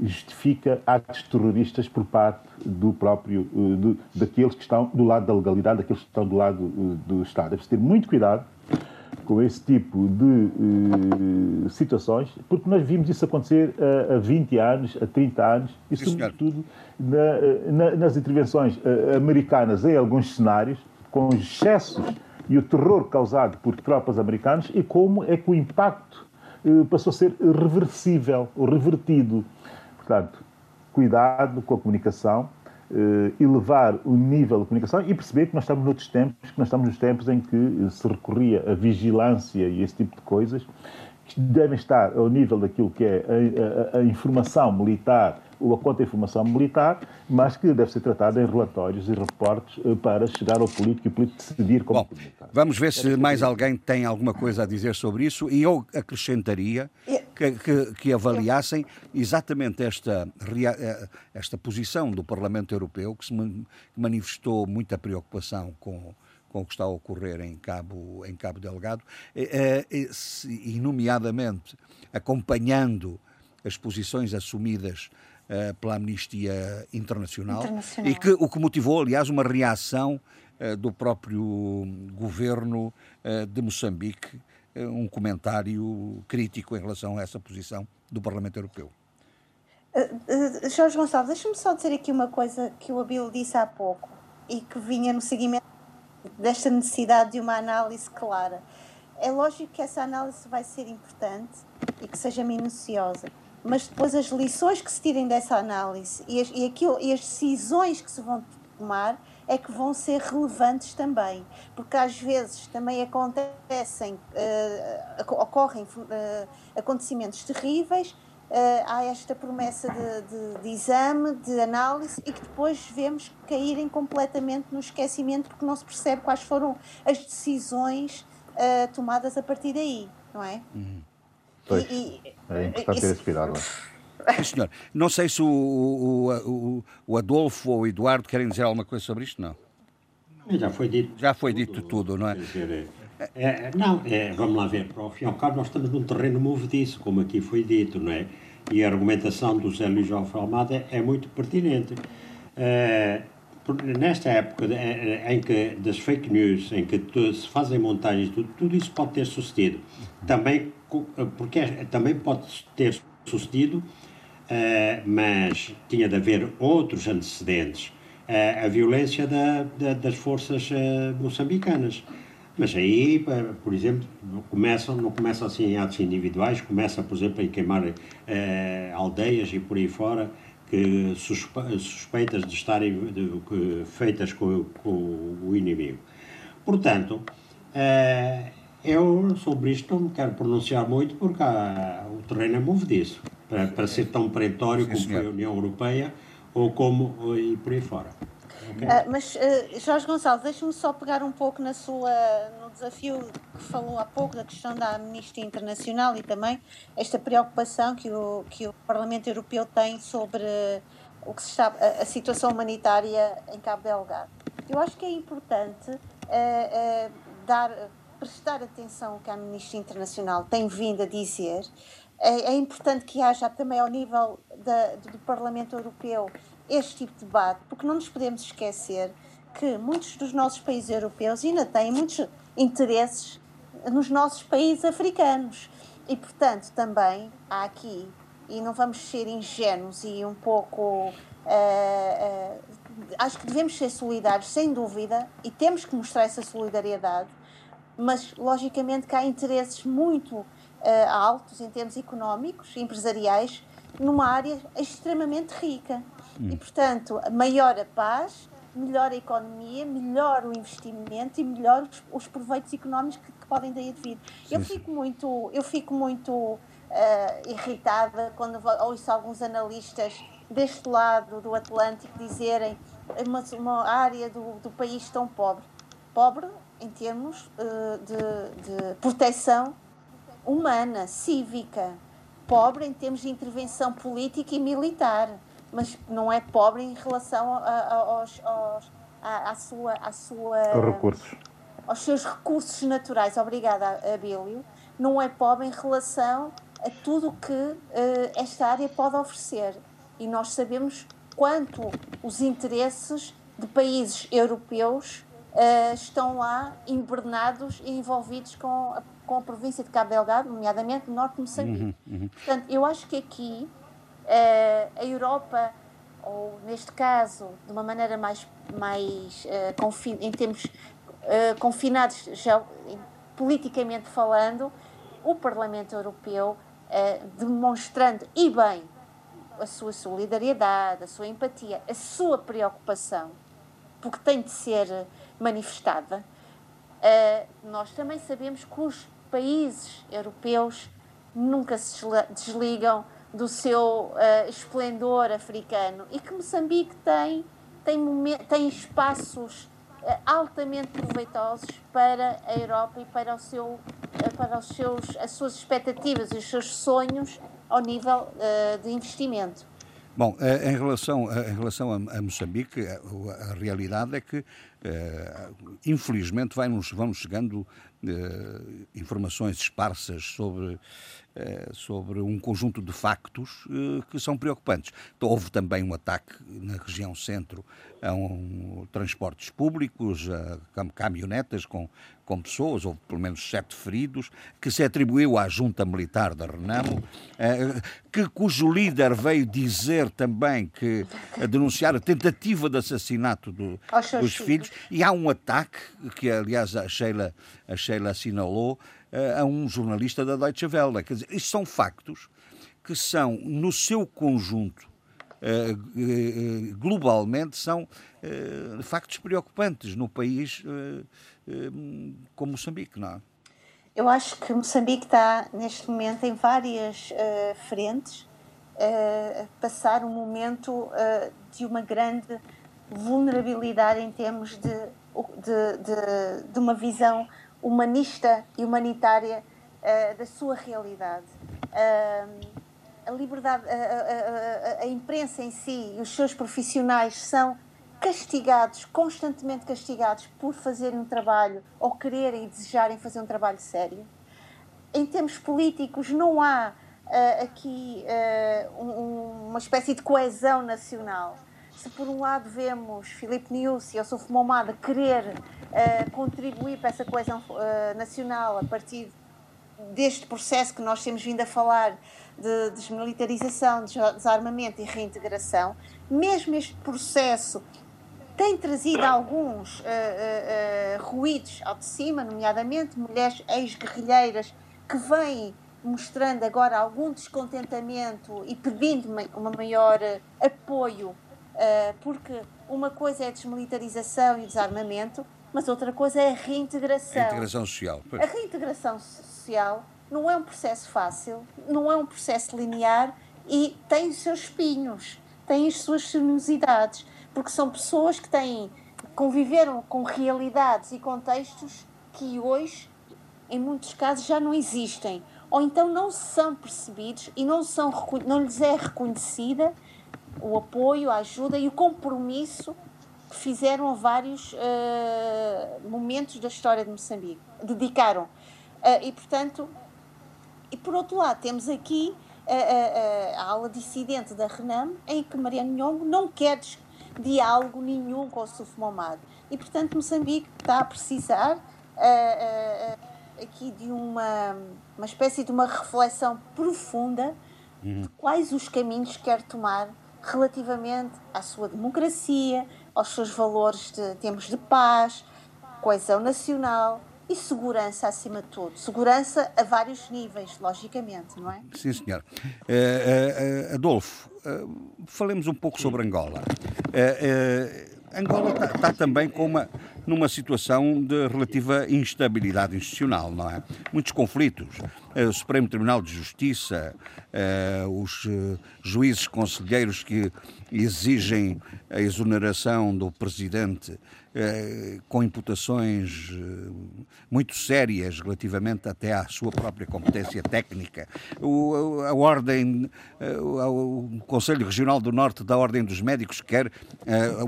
justifica atos terroristas por parte do próprio, eh, do, daqueles que estão do lado da legalidade, daqueles que estão do lado eh, do Estado. Deve-se ter muito cuidado com esse tipo de uh, situações, porque nós vimos isso acontecer uh, há 20 anos, há 30 anos, e sobretudo na, na, nas intervenções uh, americanas em alguns cenários, com os excessos e o terror causado por tropas americanas, e como é que o impacto passou a ser reversível, ou revertido. Portanto, cuidado com a comunicação, uh, elevar o nível de comunicação e perceber que nós estamos noutros tempos, que nós estamos nos tempos em que se recorria à vigilância e esse tipo de coisas, que devem estar ao nível daquilo que é a, a, a informação militar ou a contra-informação militar, mas que deve ser tratada em relatórios e reportes eh, para chegar ao político e o político decidir como Bom. Vamos ver se mais alguém tem alguma coisa a dizer sobre isso e eu acrescentaria que, que, que avaliassem exatamente esta, eh, esta posição do Parlamento Europeu, que se manifestou muita preocupação com, com o que está a ocorrer em Cabo, em Cabo Delgado, e, e nomeadamente acompanhando as posições assumidas uh, pela Amnistia Internacional, Internacional, e que o que motivou, aliás, uma reação uh, do próprio governo uh, de Moçambique, um comentário crítico em relação a essa posição do Parlamento Europeu. Jorge Gonçalves, deixa-me só dizer aqui uma coisa que o Abel disse há pouco e que vinha no seguimento desta necessidade de uma análise clara. É lógico que essa análise vai ser importante e que seja minuciosa, mas depois as lições que se tirem dessa análise e as, e, aquilo, e as decisões que se vão tomar é que vão ser relevantes também, porque às vezes também acontecem, uh, ocorrem uh, acontecimentos terríveis há esta promessa de, de, de, exame, de análise e que depois vemos caírem completamente no esquecimento porque não se percebe quais foram as decisões uh, tomadas a partir daí, não é? Uhum. Pois, e, e, é importante ter esse cuidado. Sim, senhor. Não sei se o, o, o, o, Adolfo ou o Eduardo querem dizer alguma coisa sobre isto, não? Já foi dito. Já foi tudo, dito tudo, não é? Dizer, é, é, não, é, vamos lá ver, para o fim ao cabo nós estamos num terreno movediço, como aqui foi dito, não é? E a argumentação do Zé Luís Alfa Almada é muito pertinente. É, nesta época é, em que das fake news, em que se fazem montagens, tudo, tudo isso pode ter sucedido. Também, porque também pode ter sucedido, mas tinha de haver outros antecedentes. a violência da, da, das forças moçambicanas. Mas aí, por exemplo, começam, não começa assim em atos individuais, começa, por exemplo, em queimar eh, aldeias e por aí fora, que suspe suspeitas de estarem de, que, feitas com, com, o inimigo. Portanto, eh, eu sobre isto não me quero pronunciar muito porque há, o terreno é movediço para, para ser tão perentório como foi a União Europeia ou como e por aí fora. Uh, mas, uh, Jorge Gonçalves, deixe-me só pegar um pouco na sua, no desafio que falou há pouco, da questão da Amnistia Internacional e também esta preocupação que o, que o Parlamento Europeu tem sobre o que se está, a, a situação humanitária em Cabo Delgado. Eu acho que é importante uh, dar, prestar atenção ao que a Amnistia Internacional tem vindo a dizer. É, é importante que haja também ao nível da, do Parlamento Europeu este tipo de debate, porque não nos podemos esquecer que muitos dos nossos países europeus ainda têm muitos interesses nos nossos países africanos. E, portanto, também há aqui, e não vamos ser ingênuos e um pouco. Uh, uh, acho que devemos ser solidários, sem dúvida, e temos que mostrar essa solidariedade, mas, logicamente, que há interesses muito uh, altos em termos económicos, empresariais, numa área extremamente rica. Hum. E, portanto, maior a paz, melhor a economia, melhor o investimento e melhor os, os proveitos económicos que, que podem daí vir. Eu fico muito, eu fico muito uh, irritada quando ouço alguns analistas deste lado do Atlântico dizerem uma, uma área do, do país tão pobre. Pobre em termos uh, de, de proteção humana, cívica, pobre em termos de intervenção política e militar mas não é pobre em relação a, a, aos, aos, à, à, sua, à sua, recursos. aos seus recursos naturais. Obrigada, Abílio. Não é pobre em relação a tudo que uh, esta área pode oferecer. E nós sabemos quanto os interesses de países europeus uh, estão lá invernados e envolvidos com a, com a província de Cabo Delgado, nomeadamente no norte de Moçambique. Uhum, uhum. Portanto, eu acho que aqui uh, a Europa, ou neste caso, de uma maneira mais, mais uh, em termos confinados, já, politicamente falando, o Parlamento Europeu, demonstrando, e bem, a sua solidariedade, a sua empatia, a sua preocupação, porque tem de ser manifestada, nós também sabemos que os países europeus nunca se desligam do seu uh, esplendor africano e que Moçambique tem, tem, tem espaços uh, altamente proveitosos para a Europa e para, o seu, uh, para os seus, as suas expectativas e os seus sonhos ao nível de investimento. Bom, em relação, em relação a, Moçambique, a, a realidade é que, infelizmente, vai-nos, vão-nos chegando informações esparsas sobre eh, sobre um conjunto de factos que são preocupantes. Então, houve também um ataque na região centro a um, transportes públicos, a caminhonetas com, com pessoas, houve pelo menos sete feridos, que se atribuiu à junta militar da Renamo, que, cujo líder veio dizer também que a denunciar a tentativa de assassinato do, dos filhos, e há um ataque que, aliás, a Sheila, a Sheila assinalou, a um jornalista da Deutsche Welle. Quer dizer, isto são factos que são, no seu conjunto, eh, eh, globalmente, são eh, factos preocupantes no país como Moçambique, não é? Eu acho que Moçambique está, neste momento, em várias frentes uh, passar um momento de uma grande vulnerabilidade em termos de, de, de, de uma visão humanista e humanitária uh, da sua realidade. a liberdade, a, a, a imprensa em si e os seus profissionais são castigados, constantemente castigados por fazerem um trabalho ou quererem e desejarem fazer um trabalho sério. Em termos políticos, não há uh, aqui uh, um, uma espécie de coesão nacional. Se por um lado vemos Filipe Niusi ou Sofo Momada querer uh, contribuir para essa coesão nacional a partir deste processo que nós temos vindo a falar de desmilitarização, desarmamento e reintegração, mesmo este processo tem trazido alguns uh, uh, uh, ruídos ao de cima, nomeadamente mulheres ex-guerrilheiras que vêm mostrando agora algum descontentamento e pedindo uma maior apoio, porque uma coisa é a desmilitarização e desarmamento, mas outra coisa é a reintegração. A integração social. Pois. A reintegração social não é um processo fácil, não é um processo linear e tem os seus espinhos, tem as suas sinuosidades porque são pessoas que têm conviveram com realidades e contextos que hoje, em muitos casos, já não existem, ou então não são percebidos e não, são, não lhes é reconhecida o apoio, a ajuda e o compromisso que fizeram a vários uh, momentos da história de Moçambique, dedicaram. Uh, e, portanto, e por outro lado, temos aqui a, a, a, a ala dissidente da RENAM, em que Mariano Nhongo não quer diálogo nenhum com o Sufmomad. E, portanto, Moçambique está a precisar uh, aqui de uma, uma espécie de uma reflexão profunda uhum. de quais os caminhos quer tomar relativamente à sua democracia, aos seus valores de termos de paz, coesão nacional e segurança acima de tudo. Segurança a vários níveis, logicamente, não é? Sim, senhor. Uh, uh, Adolfo, uh, falemos um pouco sobre Angola. Angola está tá também com uma, numa situação de relativa instabilidade institucional, não é? Muitos conflitos. O Supremo Tribunal de Justiça, os juízes conselheiros que exigem a exoneração do presidente eh, com imputações eh, muito sérias relativamente até à sua própria competência técnica. O, a Ordem, eh, o Conselho Regional do Norte da Ordem dos Médicos quer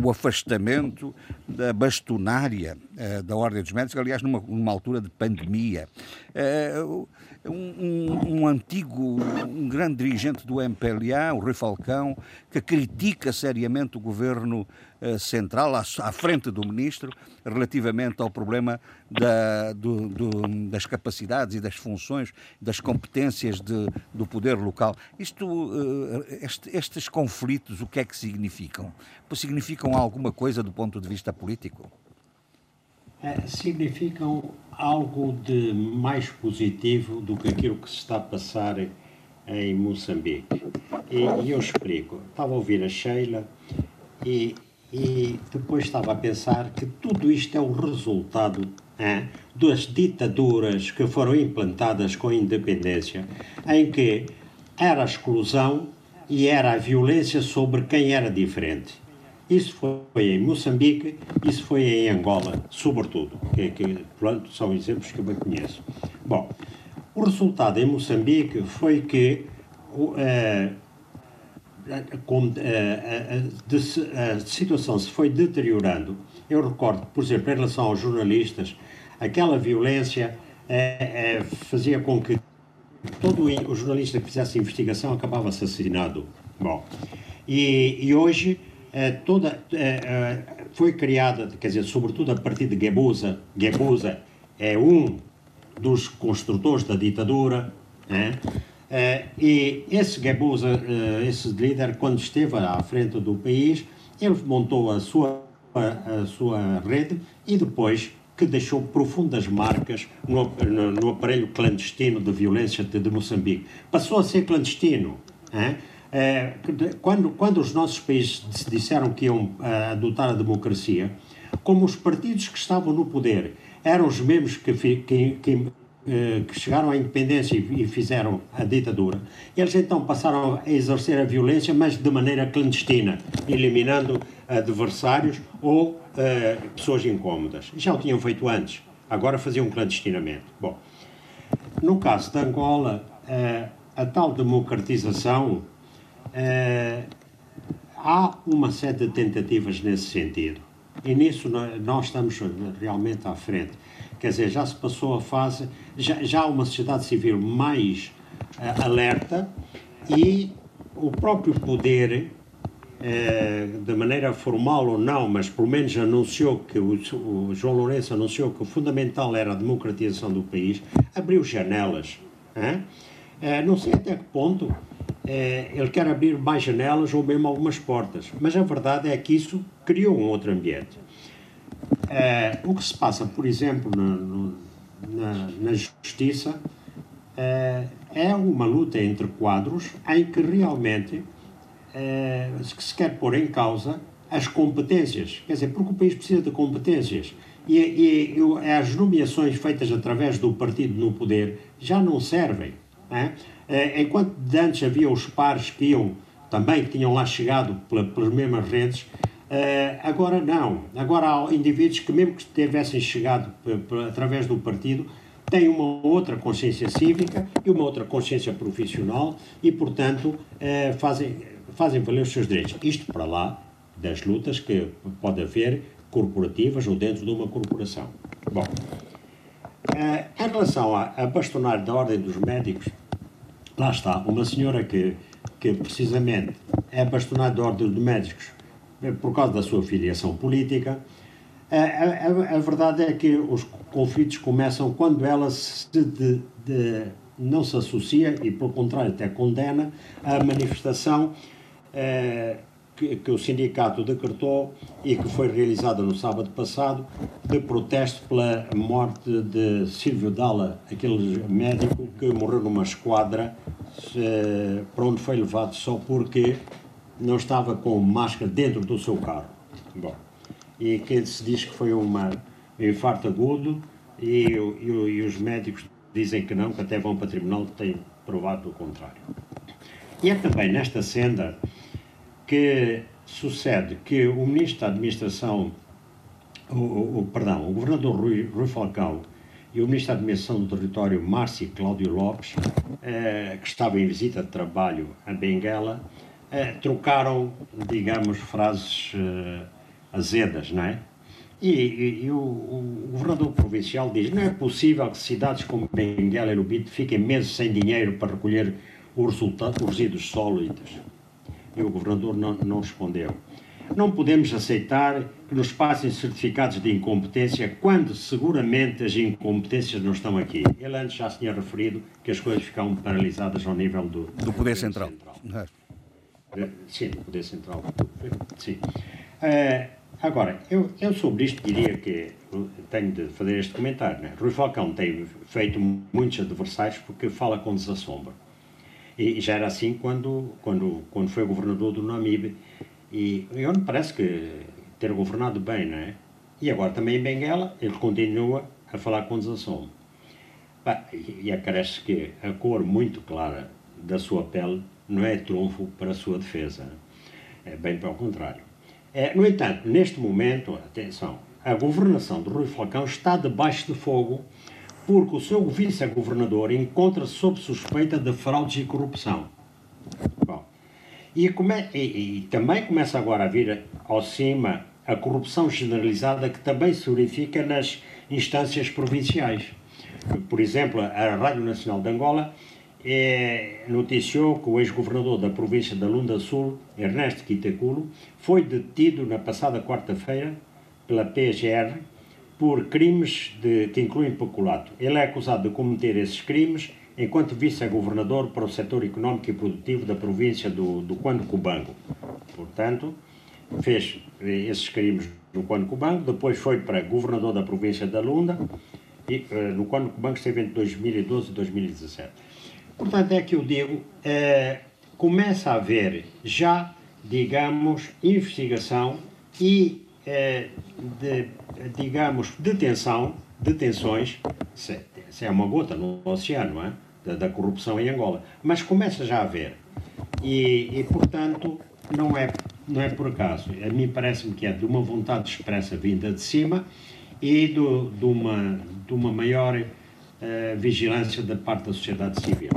o afastamento da bastonária da Ordem dos Médicos, aliás, numa, numa altura de pandemia. Um, um, um, antigo, um grande dirigente do MPLA, o Rui Falcão, que critica seriamente o governo central, à, à, frente do ministro, relativamente ao problema da, do, do, das capacidades e das funções, das competências de, do poder local. Isto, eh, este, estes conflitos, o que é que significam? Significam alguma coisa do ponto de vista político? É, significam algo de mais positivo do que aquilo que se está a passar em Moçambique. E, e eu explico. Estava a ouvir a Sheila e e depois estava a pensar que tudo isto é o resultado hein, das ditaduras que foram implantadas com a independência, em que era a exclusão e era a violência sobre quem era diferente. Isso foi em Moçambique, isso foi em Angola, sobretudo, que, que pronto, são exemplos que eu bem conheço. Bom, o resultado em Moçambique foi que uh, a, a, a, situação se foi deteriorando. Eu recordo, por exemplo, em relação aos jornalistas, aquela violência é, é, fazia com que todo o jornalista que fizesse investigação acabava assassinado. Bom, e, e hoje é, toda foi criada, quer dizer, sobretudo a partir de Gebusa. Gebusa é um dos construtores da ditadura. Né? Uh, e esse Gabusa, uh, esse líder, quando esteve à frente do país, ele montou a sua, a, a sua rede e depois que deixou profundas marcas no, no, no aparelho clandestino de violência de, de Moçambique. Passou a ser clandestino. É, quando, quando os nossos países disseram que iam adotar a democracia, como os partidos que estavam no poder eram os mesmos que, que, que eh, que chegaram à independência e, fizeram a ditadura, eles então passaram a exercer a violência, mas de maneira clandestina, eliminando adversários ou uh, pessoas incómodas. Já o tinham feito antes, agora faziam clandestinamente. Bom, no caso de Angola, uh, a tal democratização, uh, há uma série de tentativas nesse sentido. E nisso nós estamos realmente à frente. Quer dizer, já se passou a fase, já, já há uma sociedade civil mais uh, alerta e o próprio poder, uh, de maneira formal ou não, mas pelo menos anunciou que, o, o, João Lourenço anunciou que o fundamental era a democratização do país, abriu janelas. Uh, não sei até que ponto ele quer abrir mais janelas ou mesmo algumas portas, mas a verdade é que isso criou um outro ambiente. É, o que se passa, por exemplo, na, na, na justiça é, é, uma luta entre quadros em que realmente é, se quer pôr em causa as competências. Quer dizer, porque o país precisa de competências. E, e, e as nomeações feitas através do partido no poder já não servem. É? É, enquanto antes havia os pares que iam também, que tinham lá chegado pela, pelas mesmas redes, Uh, agora não. Agora há indivíduos que, mesmo que tivessem chegado através do partido, têm uma outra consciência cívica e uma outra consciência profissional e, portanto, uh, fazem, fazem valer os seus direitos. Isto para lá das lutas que pode haver corporativas ou dentro de uma corporação. Bom, uh, em relação à, à bastonário da Ordem dos Médicos, lá está, uma senhora que, que precisamente é bastonário da Ordem dos Médicos por causa da sua filiação política. A, a, a, verdade é que os conflitos começam quando ela se de, de, não se associa e, pelo contrário, até condena a manifestação eh, que, que, o sindicato decretou e que foi realizada no sábado passado de protesto pela morte de Silvio Dalla, aquele médico que morreu numa esquadra eh, para onde foi levado só porque não estava com máscara dentro do seu carro. Bom, e que se diz que foi uma, um infarto agudo e, e, e, os médicos dizem que não, que até vão para o tribunal têm provado o contrário. E é também nesta senda que sucede que o Ministro da Administração, o, o, o perdão, o Governador Rui, Rui Falcão e o Ministro da Administração do Território, Márcio Cláudio Lopes, eh, que estava em visita de trabalho a Benguela, eh, trocaram, digamos, frases eh, azedas, não é? E, e, e o, o, governador provincial diz: não é possível que cidades como Benguela e Lubito fiquem meses sem dinheiro para recolher os, resultados, os resíduos sólidos. E o governador não, não respondeu. Não podemos aceitar que nos passem certificados de incompetência quando seguramente as incompetências não estão aqui. Ele antes já se tinha referido que as coisas ficam paralisadas ao nível do, do Poder Central. central. Sim, o Poder Central. Sim. Uh, agora, eu, eu sobre isto diria que tenho de fazer este comentário. Né? Rui Falcão tem feito muitos adversários porque fala com desassombro. E, e já era assim quando, quando, quando foi governador do Namibe. E eu me parece que ter governado bem, não é? E agora também em Benguela, ele continua a falar com desassombro. e acresce que a cor muito clara da sua pele não é trunfo para a sua defesa. É bem pelo contrário. É, no entanto, neste momento, atenção, a governação de Rui Falcão está debaixo de fogo porque o seu vice-governador encontra-se sob suspeita de fraudes e corrupção. Bom, e, come, e, e, também começa agora a vir ao cima a corrupção generalizada que também se verifica nas instâncias provinciais. Por exemplo, a Rádio Nacional de Angola é, noticiou que o ex-governador da província da Lunda Sul, Ernesto Quitaculo, foi detido na passada quarta-feira pela PGR por crimes de, que incluem peculato. Ele é acusado de cometer esses crimes enquanto vice-governador para o setor económico e produtivo da província do, do Quando Cubango. Portanto, fez esses crimes no Quando Cubango, depois foi para governador da província da Lunda, e, uh, no Quando Cubango esteve entre 2012 e 2017. Portanto, é que eu digo, eh, começa a haver já, digamos, investigação e, eh, de, digamos, detenção, detenções, isso é uma gota no oceano, é? Da, da, corrupção em Angola. Mas começa já a haver. E, e portanto, não é, não é por acaso. A mim parece-me que é de uma vontade expressa vinda de cima e do, de, uma, de uma maior uh, vigilância da parte da sociedade civil.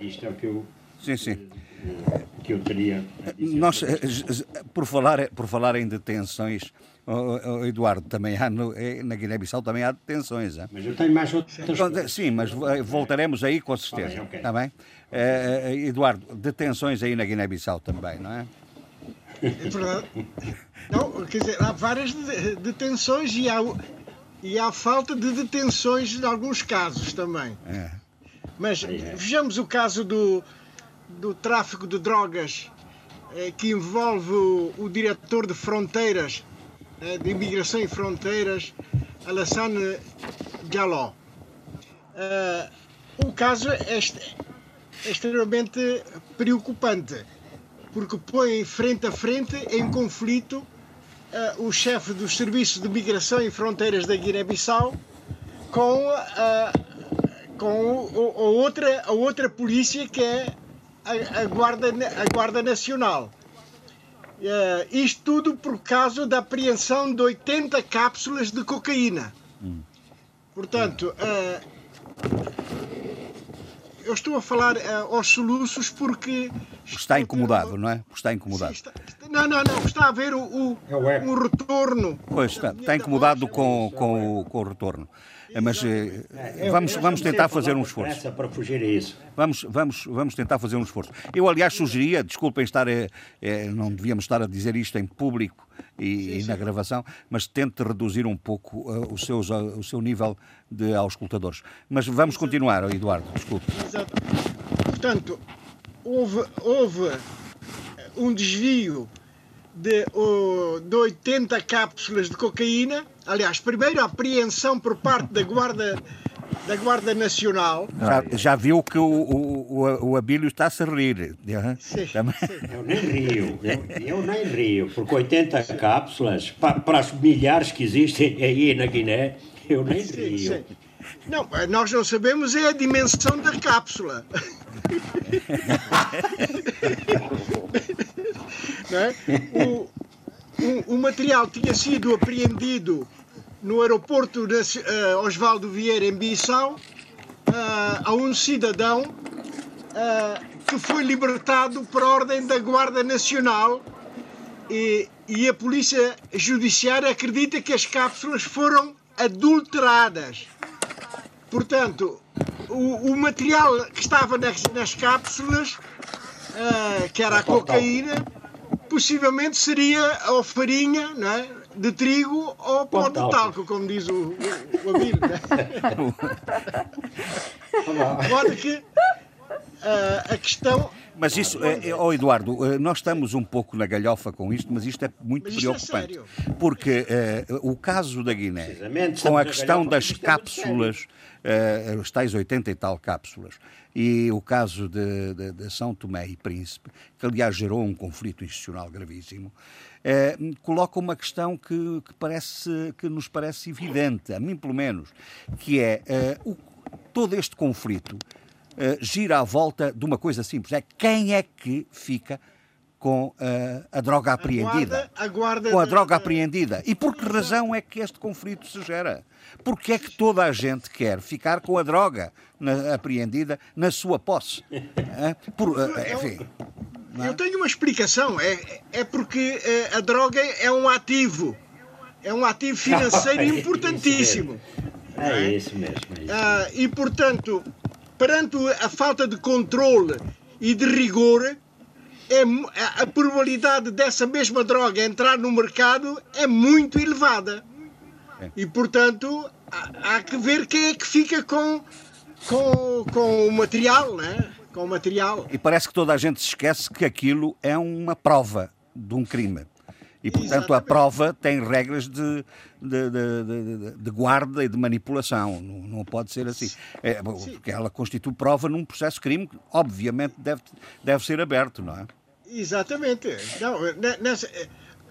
Uh, isto é o que eu. Sim, sim. Uh, que eu teria. Nós, por falar, por falar em detenções, oh, oh, Eduardo, também há no, na Guiné-Bissau também há detenções. Hein? Mas eu tenho mais outras coisas. Sim, mas voltaremos aí com certeza. Okay, okay. Está bem? Eduardo, detenções aí na Guiné-Bissau também, não é? É verdade. Não, quer dizer, há várias detenções e há, e há falta de detenções em alguns casos também. É. Mas vejamos o caso do, do tráfico de drogas eh, que envolve o, o, diretor de fronteiras, eh, de imigração e fronteiras, Alassane Diallo. O caso é, é extremamente preocupante porque põe frente a frente em conflito o chefe dos serviços de migração e fronteiras da Guiné-Bissau com, uh, com a, outra, a outra polícia que é a, a guarda, a guarda Nacional. Uh, isto tudo por causa da apreensão de 80 cápsulas de cocaína. Hum. Portanto, eu estou a falar uh, aos soluços porque. Está incomodado, não é? Está incomodado. Sim, está, não, não, não. Está a ver o, o, é o retorno. Pois está, está incomodado com, com, o, com o retorno. Mas eh, vamos, vamos tentar fazer um esforço. para fugir a isso. Vamos, vamos, vamos tentar fazer um esforço. Eu, aliás, sugeria, desculpem estar, é, não devíamos estar a dizer isto em público e, sim, sim. na gravação, mas tente reduzir um pouco uh, o, seu, uh, o seu nível de auscultadores. Mas vamos Exato. continuar, Eduardo, desculpe. Exato. Portanto, houve, houve um desvio de, de 80 cápsulas de cocaína. Aliás, primeiro a apreensão por parte da Guarda, da Guarda Nacional. Já, já viu que o, o, o Abílio está a se rir. Sim, sim. Eu nem rio, eu, eu, nem rio, porque 80 cápsulas para, para as milhares que existem aí na Guiné, eu nem sim, rio. Não, nós não sabemos é a dimensão da cápsula. É? O, o, o, material tinha sido apreendido no aeroporto uh, Osvaldo Vieira, em Bissau, uh, a um cidadão uh, que foi libertado por ordem da Guarda Nacional e, e a Polícia Judiciária acredita que as cápsulas foram adulteradas. Portanto, o, o material que estava nas, nas cápsulas, uh, que era a cocaína, possivelmente seria ou farinha não é? de trigo ou pó de talco, como diz o, o, o Abílio. Agora que uh, a questão mas isso, é, oh Eduardo, eh, nós estamos um pouco na galhofa com isto, mas isto é muito é preocupante. É porque uh, o caso da Guiné, com a questão das cápsulas, uh, os tais 80 e tal cápsulas, e o caso de, de, de, São Tomé e Príncipe, que aliás gerou um conflito institucional gravíssimo, eh, coloca uma questão que, que, parece, que nos parece evidente, a mim pelo menos, que é eh, o, todo este conflito gira à volta de uma coisa simples, é quem é que fica com uh, a droga apreendida. A guarda, a guarda com a droga apreendida. E por que razão é que este conflito se gera? Porque é que toda a gente quer ficar com a droga na, apreendida na sua posse? Por, uh, enfim. Eu tenho uma explicação. É, é porque uh, a droga é um ativo. É um ativo financeiro é importantíssimo. É isso mesmo. É isso mesmo. e, portanto, perante a falta de controle e de rigor, é, a probabilidade dessa mesma droga entrar no mercado é muito elevada. É. E, portanto, há, há, que ver quem é que fica com, com, com o material, né? Com o material. E parece que toda a gente se esquece que aquilo é uma prova de um crime. E, portanto, Exatamente. a prova tem regras de, de, de, de, guarda e de manipulação. Não, não pode ser assim. É, porque ela constitui prova num processo de crime que, obviamente, deve, deve ser aberto, não é? Exatamente. Não, nessa,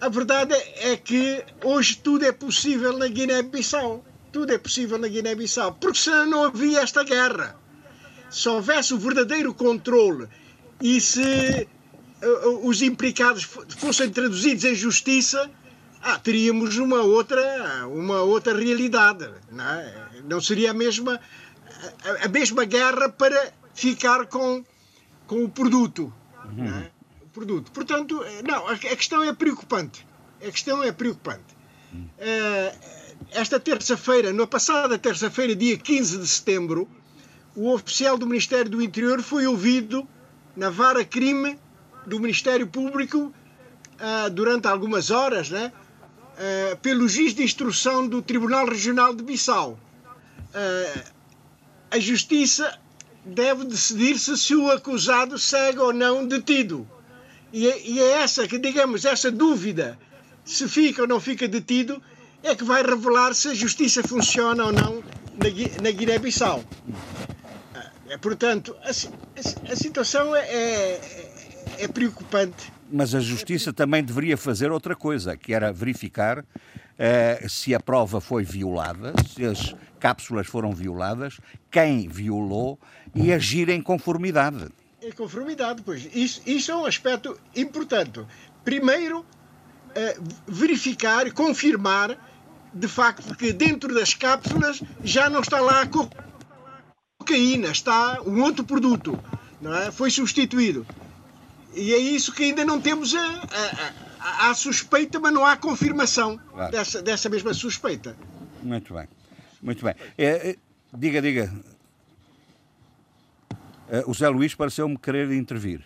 a verdade é que hoje tudo é possível na Guiné-Bissau. tudo é possível na Guiné-Bissau, porque senão não havia esta guerra. Se houvesse o verdadeiro controle e se uh, os implicados fossem traduzidos em justiça, ah, teríamos uma outra, uma outra realidade. Não, é? não seria a mesma, a, a, mesma guerra para ficar com, com o produto. É? O produto. Portanto, não, a, a, questão é preocupante. A questão é preocupante. Uh, esta terça-feira, na passada terça-feira, dia 15 de setembro, o oficial do Ministério do Interior foi ouvido na vara crime do Ministério Público uh, durante algumas horas, né, uh, pelo juiz de instrução do Tribunal Regional de Bissau. Uh, a Justiça deve decidir se, se o acusado segue ou não detido. E é, e é essa que, digamos, essa dúvida, se fica ou não fica detido, é que vai revelar se a justiça funciona ou não na, Guiné-Bissau. É, portanto, a, a, a situação é, é, é, preocupante. Mas a justiça também deveria fazer outra coisa, que era verificar uh, se a prova foi violada, se as cápsulas foram violadas, quem violou e agir em conformidade. Em conformidade, pois. Isso, isso é um aspecto importante. Primeiro, uh, verificar, confirmar de facto que dentro das cápsulas já não está lá a cocaína, está um outro produto, não é? Foi substituído. E é isso que ainda não temos a, a, a, a suspeita, mas não há confirmação claro. dessa, dessa mesma suspeita. Muito bem, muito bem. É, é, diga, diga. É, o Zé Luís pareceu-me querer intervir.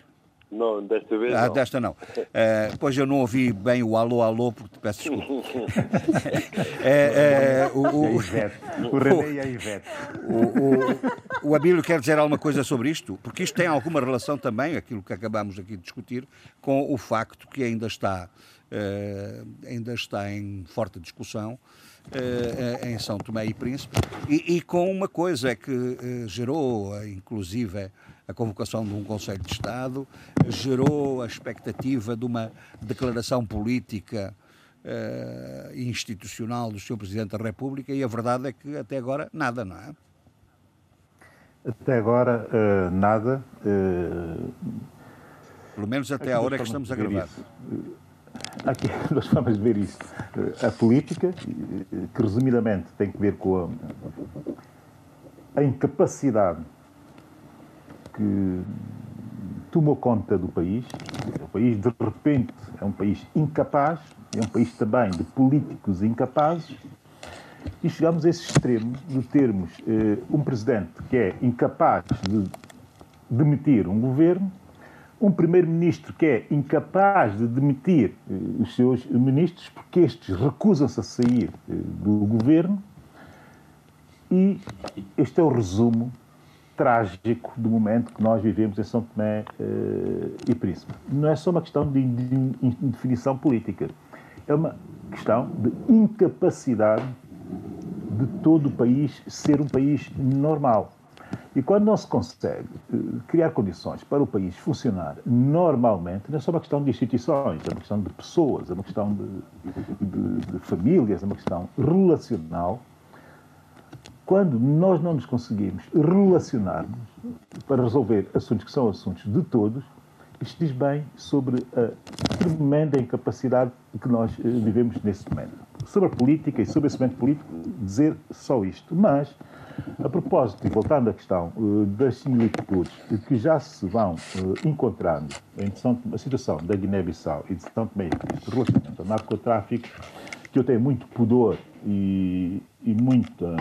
Não, desta vez ah, não. desta não. Uh, pois eu não ouvi bem o alô, alô, porque te peço desculpa. é, é, o, o, o René e a Ivete. O, o, o Abílio quer dizer alguma coisa sobre isto? Porque isto tem alguma relação também, aquilo que acabamos aqui de discutir, com o facto que ainda está, uh, ainda está em forte discussão uh, em São Tomé e Príncipe, e, e, com uma coisa que gerou, inclusive, a convocação de um Conselho de Estado, gerou a expectativa de uma declaração política uh, institucional do Sr. Presidente da República e a verdade é que até agora nada, não é? Até agora uh, nada. Uh, Pelo menos até a hora que estamos a gravar. Isso. Aqui formas de ver isso. A política, que resumidamente tem que ver com a, a incapacidade que tomou conta do país. O país, de repente, é um país incapaz, é um país também de políticos incapazes, e chegamos a esse extremo de termos eh, um presidente que é incapaz de demitir um governo, um primeiro-ministro que é incapaz de demitir eh, os seus ministros porque estes recusam-se a sair eh, do governo, e este é o resumo trágico do momento que nós vivemos em São Tomé uh, e Príncipe. Não é só uma questão de indefinição política, é uma questão de incapacidade de todo o país ser um país normal. E quando não se consegue uh, criar condições para o país funcionar normalmente, não é só uma questão de instituições, é uma questão de pessoas, é uma questão de, de, de famílias, é uma questão relacional quando nós não nos conseguimos relacionarmos para resolver assuntos que são assuntos de todos, isto diz bem sobre a tremenda incapacidade que nós eh, vivemos nesse momento. Sobre a política e sobre esse momento político, dizer só isto. Mas, a propósito, e voltando à questão uh, das similitudes que já se vão uh, encontrando em a situação da Guiné-Bissau e de São Tomé relativamente ao narcotráfico, que eu tenho muito pudor e, e muita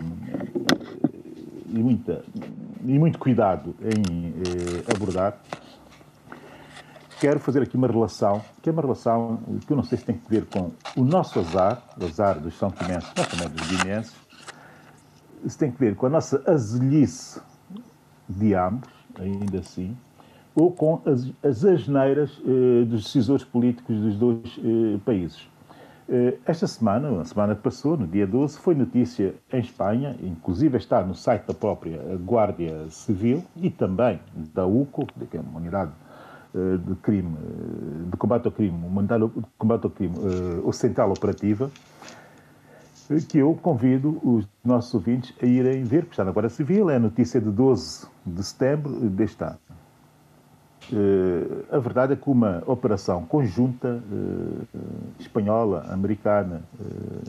e muita e muito cuidado em eh, abordar quero fazer aqui uma relação que é uma relação que eu não sei se tem que ver com o nosso azar o azar dos são tomenses mas também dos guineenses se tem que ver com a nossa azelhice de ambos ainda assim ou com as, as asneiras eh, dos decisores políticos dos dois eh, países esta semana, a semana que passou, no dia 12, foi notícia em Espanha, inclusive está no site da própria Guardia Civil e também da UCO, que é uma unidade eh, de crime, de combate ao crime, uma unidade de combate ao crime ocidental operativa, que eu convido os nossos ouvintes a irem ver, porque está na Guarda Civil, é a notícia de 12 de setembro deste ano. Uh, a verdade é que uma operação conjunta uh, espanhola, americana, uh,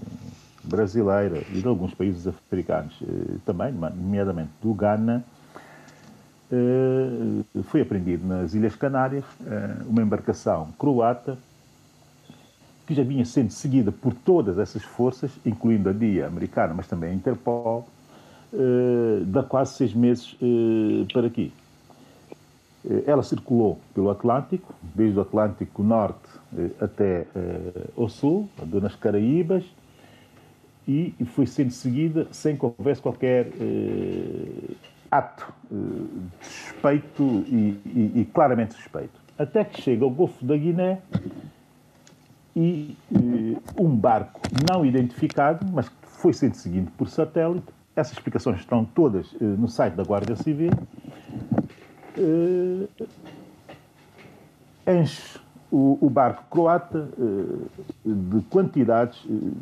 brasileira e de alguns países africanos também, nomeadamente do Ghana, foi apreendido nas Ilhas Canárias uma embarcação croata que já vinha sendo seguida por todas essas forças, incluindo a DIA americana, mas também a Interpol, de quase seis meses para aqui. Eh, ela circulou pelo Atlântico, desde o Atlântico Norte eh, até uh, o Sul, nas Caraíbas, e foi sendo seguida sem que houvesse qualquer uh, ato uh, suspeito e, e, e, claramente suspeito. Até que chega ao Golfo da Guiné e um barco não identificado, mas que foi sendo seguido por satélite, essas explicações estão todas no site da Guarda Civil, uh, enche o, o, barco croata uh, de quantidades uh,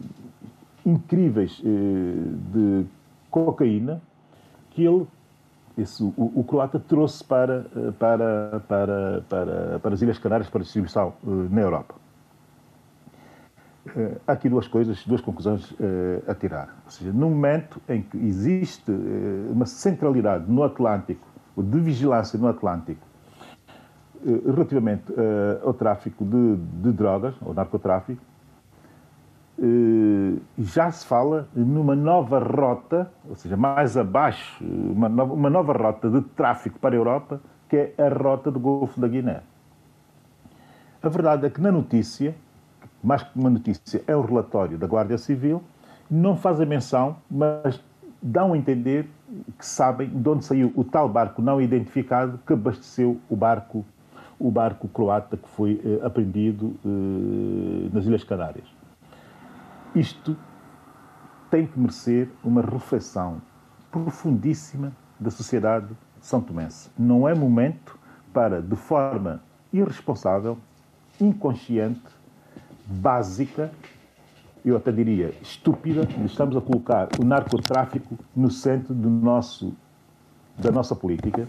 incríveis de cocaína que ele, esse, o, o, croata, trouxe para, para, para, para, para as Ilhas Canárias para distribuição na Europa. há aqui duas coisas, duas conclusões a tirar. Ou seja, no momento em que existe uma centralidade no Atlântico de vigilância no Atlântico eh, relativamente uh, ao tráfico de, de, drogas, ou narcotráfico, uh, já se fala numa nova rota, ou seja, mais abaixo, uma nova, uma nova rota de tráfico para a Europa, que é a rota do Golfo da Guiné. A verdade é que na notícia, mais que uma notícia, é um relatório da Guarda Civil, não faz a menção, mas dão a entender que sabem de onde saiu o tal barco não identificado que abasteceu o barco, o barco croata que foi eh, apreendido eh, nas Ilhas Canárias. Isto tem que merecer uma reflexão profundíssima da sociedade são tomense. Não é momento para, de forma irresponsável, inconsciente, básica, eu até diria estúpida, estamos a colocar o narcotráfico no centro do nosso, da nossa política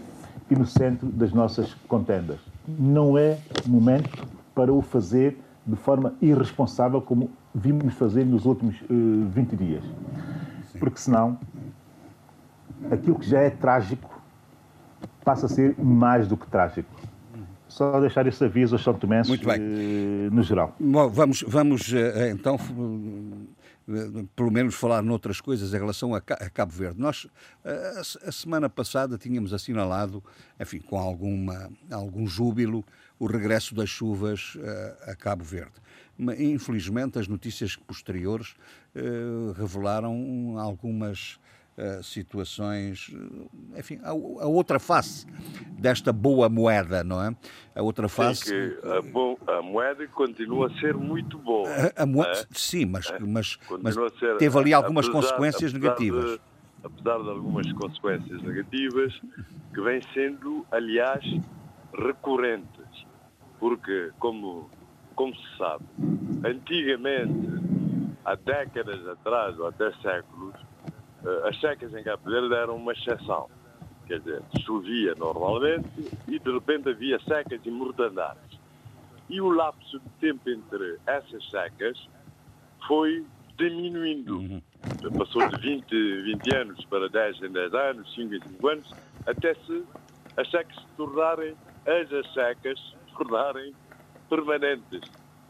e no centro das nossas contendas. Não é momento para o fazer de forma irresponsável como vimos fazer nos últimos uh, eh, 20 dias. Porque senão aquilo que já é trágico passa a ser mais do que trágico. Só deixar esse aviso aos São Tomenses Muito bem. Eh, no geral. Bom, vamos, vamos eh, então, eh, pelo menos falar noutras coisas em relação a Cabo Verde. Nós, a semana passada, tínhamos assinalado, enfim, com alguma, algum júbilo, o regresso das chuvas a Cabo Verde. Infelizmente, as notícias posteriores revelaram algumas uh, situações, enfim, a, a, outra face desta boa moeda, não é? A outra face. Sim, que a, bo, a moeda continua a ser muito boa. A, moeda, é? Sim, mas, é? mas, mas ser, teve ali algumas apesar, consequências apesar negativas. De, apesar de algumas consequências negativas, que vêm sendo, aliás, recorrentes. Porque, como, como se sabe, antigamente, há décadas atrás, ou até séculos, as secas em Cabo Verde eram uma exceção. Quer dizer, chovia normalmente e de repente havia secas e mortandades. E o lapso de tempo entre essas secas foi diminuindo. Uhum. Passou de 20, 20 anos para 10 em 10 anos, 5 em 5 anos, até se as secas se tornarem, as secas se tornarem permanentes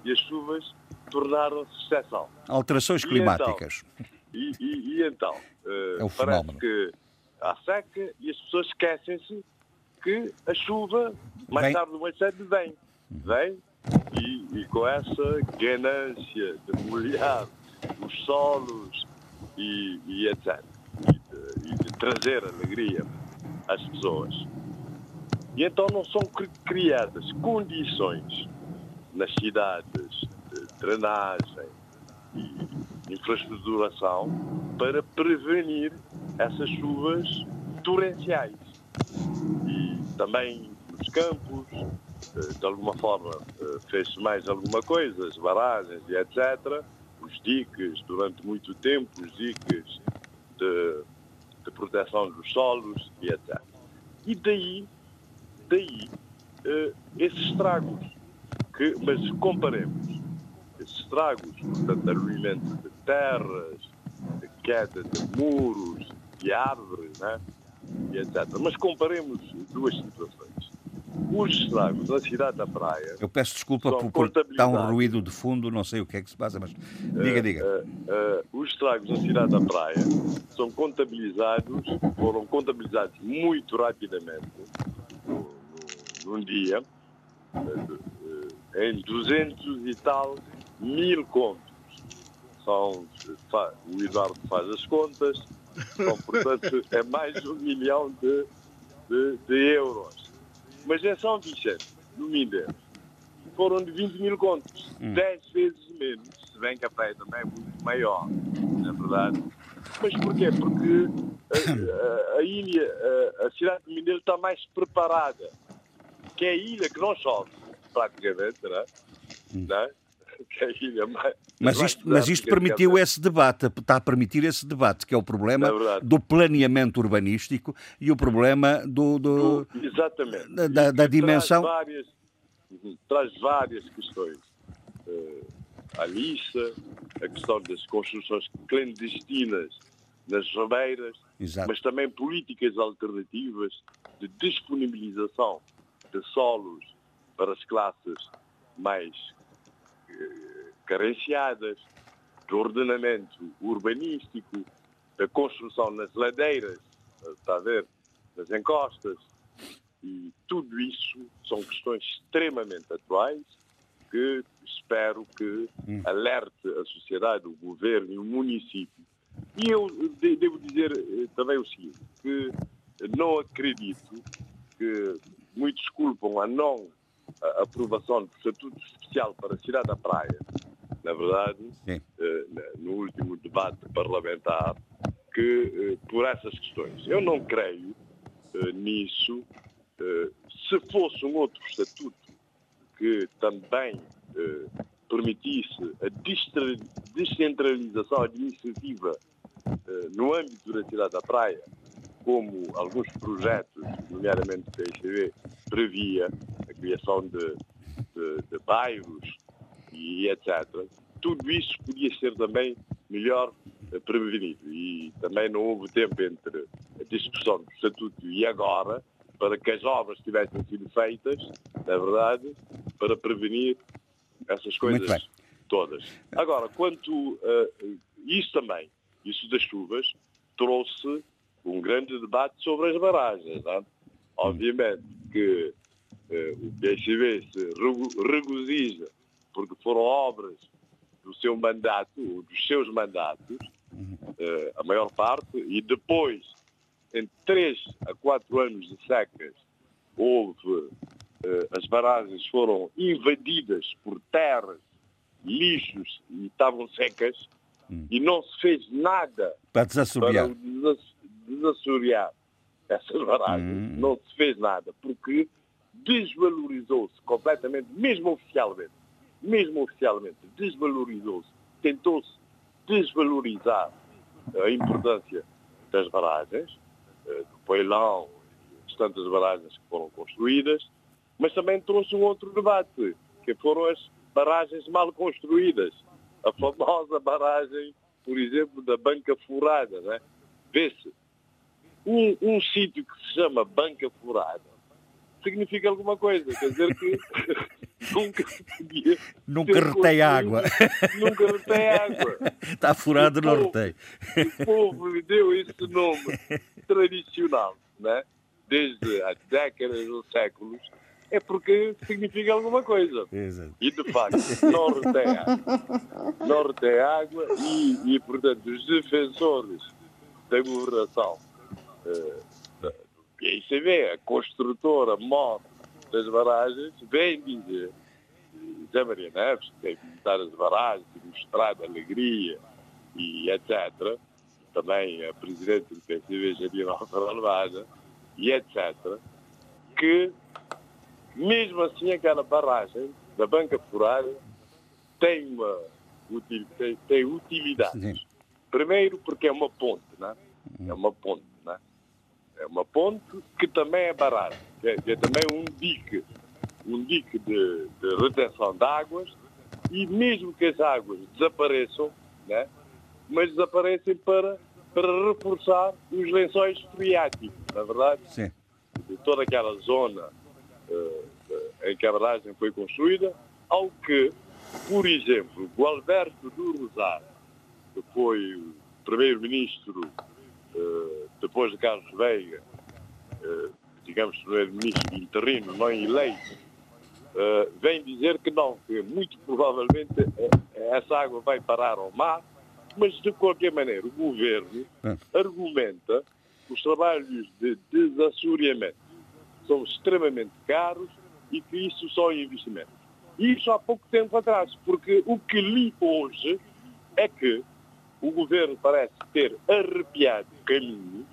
e as chuvas tornaram-se exceção. Alterações climáticas. E então, e, e, e então, uh, é parece fenómeno. que há seca e as pessoas esquecem-se que a chuva, mais vem. tarde ou mais cedo, vem. Vem e, e, com essa ganância de molhar os solos e, e etc. E de, e de, trazer alegria às pessoas. E então não são criadas condições nas cidades de drenagem e infraestruturação para prevenir essas chuvas torrenciais. E também nos campos, eh, de alguma forma, eh, fez-se mais alguma coisa, as barragens e etc., os diques durante muito tempo, os diques de, de proteção dos solos e etc. E daí, daí uh, esses estragos. Que, mas comparemos esses estragos, portanto, arruinamento de terras, queda de muros, de árvores, né? e etc. Mas comparemos duas situações. Os estragos na cidade da Praia. Eu peço desculpa por, por estar um ruído de fundo, não sei o que é que se passa, mas diga, uh, diga. Uh, uh, os estragos na cidade da Praia são contabilizados, foram contabilizados muito rapidamente, num dia, em 200 e tal mil contos. São, o Eduardo faz as contas, são, portanto, é mais de um milhão de, de, de euros. Mas em São Vicente, no Mindelo, foram de 20 mil contos, hum. 10 vezes menos, se bem que a praia também é muito maior, na é verdade. Mas porquê? Porque a, a, a ilha, a, a, cidade de Mindelo está mais preparada, que é a ilha que não chove, praticamente, não é? Hum. Não é? Que a ilha mais. Mas isto, mas isto permitiu esse debate, está a permitir esse debate, que é o problema é do planeamento urbanístico e o problema do. do, do exatamente. Da, da dimensão. Traz várias, uhum, traz várias questões. Uh, a lista, a questão das construções clandestinas nas rabeiras, Exato. mas também políticas alternativas de disponibilização de solos para as classes mais carenciadas, do ordenamento urbanístico, da construção nas ladeiras, está a ver, nas encostas, e tudo isso são questões extremamente atuais que espero que hum. alerte a sociedade, o governo e o município. E eu devo dizer eh, também o seguinte, que não acredito que muitos culpam a não a aprovação do Estatuto Especial para a Cidade da Praia, na verdade, eh, no último debate parlamentar, que eh, por essas questões. Eu não creio eh, nisso. Se fosse um outro estatuto que também permitisse a descentralização administrativa no âmbito da cidade da Praia, como alguns projetos, nomeadamente o PSV, previa, criação de, de, de bairros e etc. Tudo isso podia ser também melhor eh, prevenido. E também não houve tempo entre a discussão do Estatuto e agora para que as obras tivessem sido feitas, na verdade, para prevenir essas coisas todas. Agora, quanto uh, isso também, isso das chuvas, trouxe um grande debate sobre as barragens. Não? É? Obviamente que eh, o PSB se regozija porque foram obras do seu mandato, dos seus mandatos, eh, a maior parte, e depois, em três a quatro anos de secas, houve, eh, as barragens foram invadidas por terras, lixos e estavam secas, hum. e não se fez nada para desassorear, para desassorear essas barragens. Hum. Não se fez nada, porque desvalorizou-se completamente, mesmo oficialmente, mesmo oficialmente, desvalorizou-se, tentou-se desvalorizar a importância das barragens, eh, do Poilão e tantas barragens que foram construídas, mas também trouxe um outro debate, que foram as barragens mal construídas. A famosa barragem, por exemplo, da Banca Furada. Né? Vê-se, um, um sítio que se chama Banca Furada significa alguma coisa. Quer dizer que nunca podia. Nunca retei água. Nunca retei água. Está furado, não retei. O povo lhe deu esse nome tradicional, né? desde há décadas ou séculos, é porque significa alguma coisa. Exato. E de facto, não retém água. Não retém água e, e portanto, os defensores da governação. Uh, e aí você vê, a construtora moto das barragens vem dizer, Zé Maria Neves, tem que visitar as barragens, mostrar alegria e etc. Também a presidente do PSV, Janina Alvarado e etc. Que, mesmo assim, aquela barragem da Banca Furada tem uma, tem, tem utilidade. Primeiro porque é uma ponte, não é? É uma ponte, é? Uma ponte que também é barata, que é, que é também um dique, um dique de, de retenção de águas e mesmo que as águas desapareçam, né? mas desaparecem para, para reforçar os lençóis freáticos, na é verdade? Sim. De toda aquela zona uh, em que a barragem foi construída, ao que, por exemplo, o Alberto do Rosário, que foi o primeiro-ministro depois de Carlos Veiga, uh, digamos, primeiro-ministro interino, não eleito, uh, vem dizer que não, que muito provavelmente essa água vai parar ao mar, mas de qualquer maneira o governo é. argumenta que os trabalhos de desassoreamento são extremamente caros e que isso só é investimento. Isso há pouco tempo atrás, porque o que li hoje é que o governo parece ter arrepiado o caminho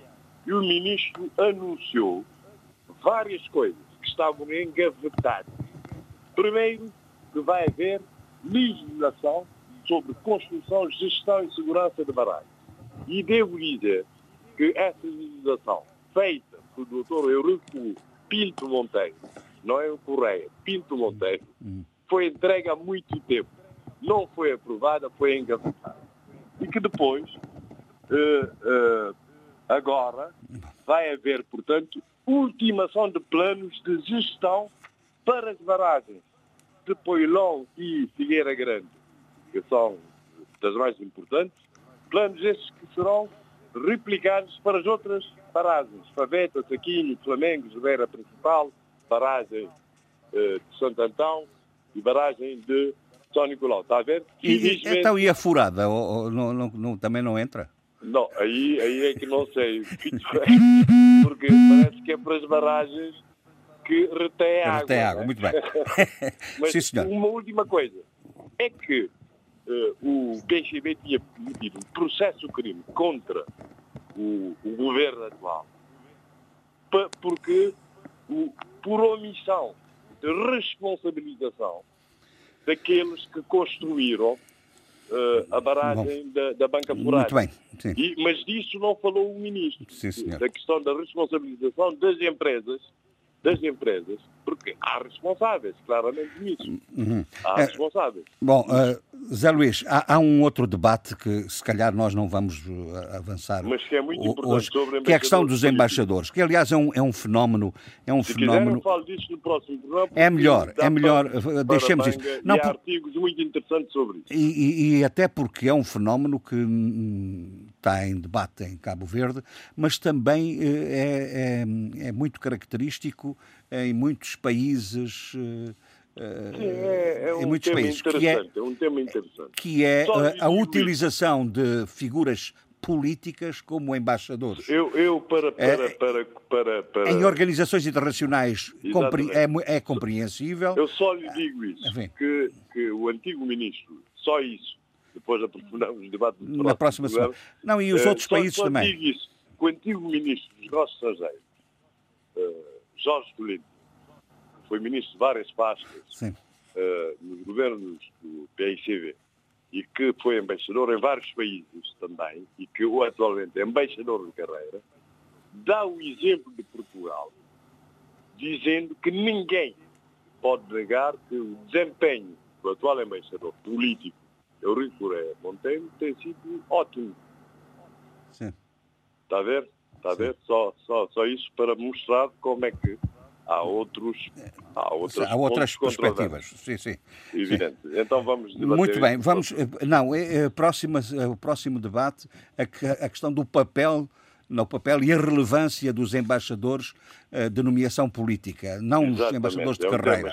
e o ministro anunciou várias coisas que estavam engavetadas. Primeiro, que vai haver legislação sobre construção, gestão e segurança de barragens. E devo dizer que essa legislação feita pelo Dr. Eurico Pinto Monteiro, não é o Correia, Pinto Monteiro, foi entregue há muito tempo. Não foi aprovada, foi engavetada. E que depois, uh, uh, agora, vai haver, portanto, ultimação de planos de gestão para as barragens de Poilão e Figueira Grande, que são das mais importantes, planos esses que serão replicados para as outras paragens, Faveta, Saquinho, Flamengo, Ribeira Principal, barragem eh, de Santo Antão e barragem de São Nicolau. Está a ver? E, então e a furada? Ou, ou, não, não, não, também não entra? Não, aí, aí é que não sei. Porque parece que é para as barragens que retém água. Retém água, né? muito bem. Mas Sim, senhor. uma última coisa. É que uh, o PCB tinha cometido um processo crime contra o, o governo atual porque o, por omissão de responsabilização daqueles que construíram uh, a barragem da, da, Banca Furada. Muito bem. Sim. E, mas disso não falou o ministro. Sim, da questão da responsabilização das empresas das empresas, porque há responsáveis, claramente nisso. Uhum. Há é, responsáveis. Bom, uh, Zé Luís, há, há, um outro debate que se calhar nós não vamos uh, avançar. Mas que é muito importante hoje, sobre Que é a questão dos embaixadores, que aliás é um, é um fenómeno. É um se fenómeno. Quiser, falo disso no próximo programa. É melhor, é melhor. Para, deixemos para isso. Não, há artigos muito interessantes sobre isso. E, e, e até porque é um fenómeno que hum, está em debate em Cabo Verde, mas também é, é, é muito característico em muitos países. É, é um em muitos países, interessante, que é, é um tema interessante. Que é a, a utilização de figuras políticas como embaixadores. Eu, eu para, para, para, para, para, Em organizações internacionais compre, é, é, compreensível. Eu só lhe digo isso, que, que o antigo ministro, só isso, depois aprofundamos o debate do na próxima semana. Não, e os uh, outros só, países só também. digo isso, que o antigo ministro dos negócios estrangeiros, uh, Jorge Tolino, foi ministro de várias pastas uh, nos governos do PICV e que foi embaixador em vários países também e que atualmente é embaixador de carreira, dá o exemplo de Portugal, dizendo que ninguém pode negar que o desempenho do atual embaixador político, Correia Monteiro, tem sido ótimo. Sim. Está a ver? Está a ver? Só, só, só isso para mostrar como é que há outros há outras, há outras perspectivas sim sim evidente sim. então vamos muito bem vamos não é, é, próxima, é o próximo debate a, a questão do papel no papel e a relevância dos embaixadores uh, de nomeação política, não Exatamente, os embaixadores de é um carreira.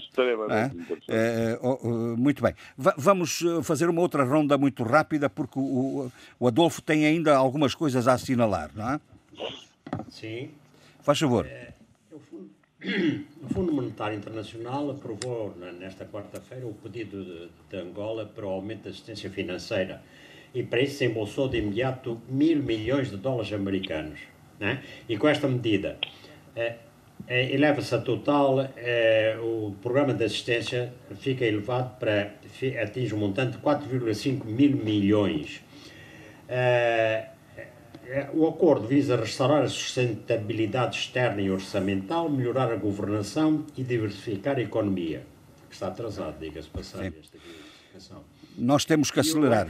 É? Uh, uh, muito bem. Va vamos fazer uma outra ronda muito rápida, porque o, o, Adolfo tem ainda algumas coisas a assinalar, não é? Sim. Faz favor. É, o Fundo Monetário Internacional aprovou nesta quarta-feira o pedido de, de, Angola para o aumento da assistência financeira e para isso se embolsou de imediato mil milhões de dólares americanos. Né? E com esta medida, eh, é, eleva-se a total, é, o programa de assistência fica elevado para, atinge um montante de 4,5 mil milhões. É, é, o acordo visa restaurar a sustentabilidade externa e orçamental, melhorar a governação e diversificar a economia, que está atrasado, diga-se passagem, esta diversificação. Nós temos que acelerar.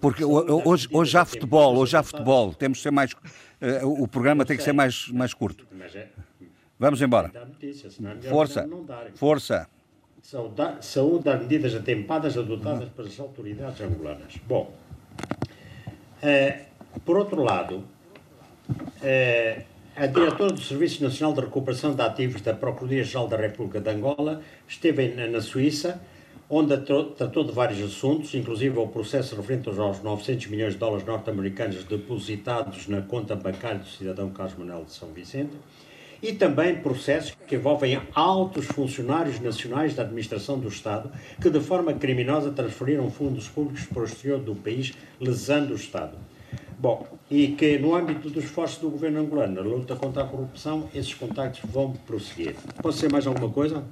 Porque hoje, hoje há futebol, hoje há futebol, temos que ser mais. Uh, o programa tem que ser mais, mais curto. É- Vamos embora. Força. Força. Saúde das medidas atempadas adotadas pelas autoridades angolanas. Bom, uh, por outro lado, uh, a diretora do Serviço Nacional de Recuperação de Ativos da Procuradoria-Geral da República de Angola esteve na Suíça onde tratou de vários assuntos, inclusive o processo referente aos 900 milhões de dólares norte-americanos depositados na conta bancária do cidadão Carlos Manuel de São Vicente, e também processos que envolvem altos funcionários nacionais da administração do Estado que, de forma criminosa, transferiram fundos públicos para o exterior do país, lesando o Estado. Bom, e que no âmbito dos esforços do governo angolano na luta contra a corrupção, esses contactos vão prosseguir. Posso ser mais alguma coisa?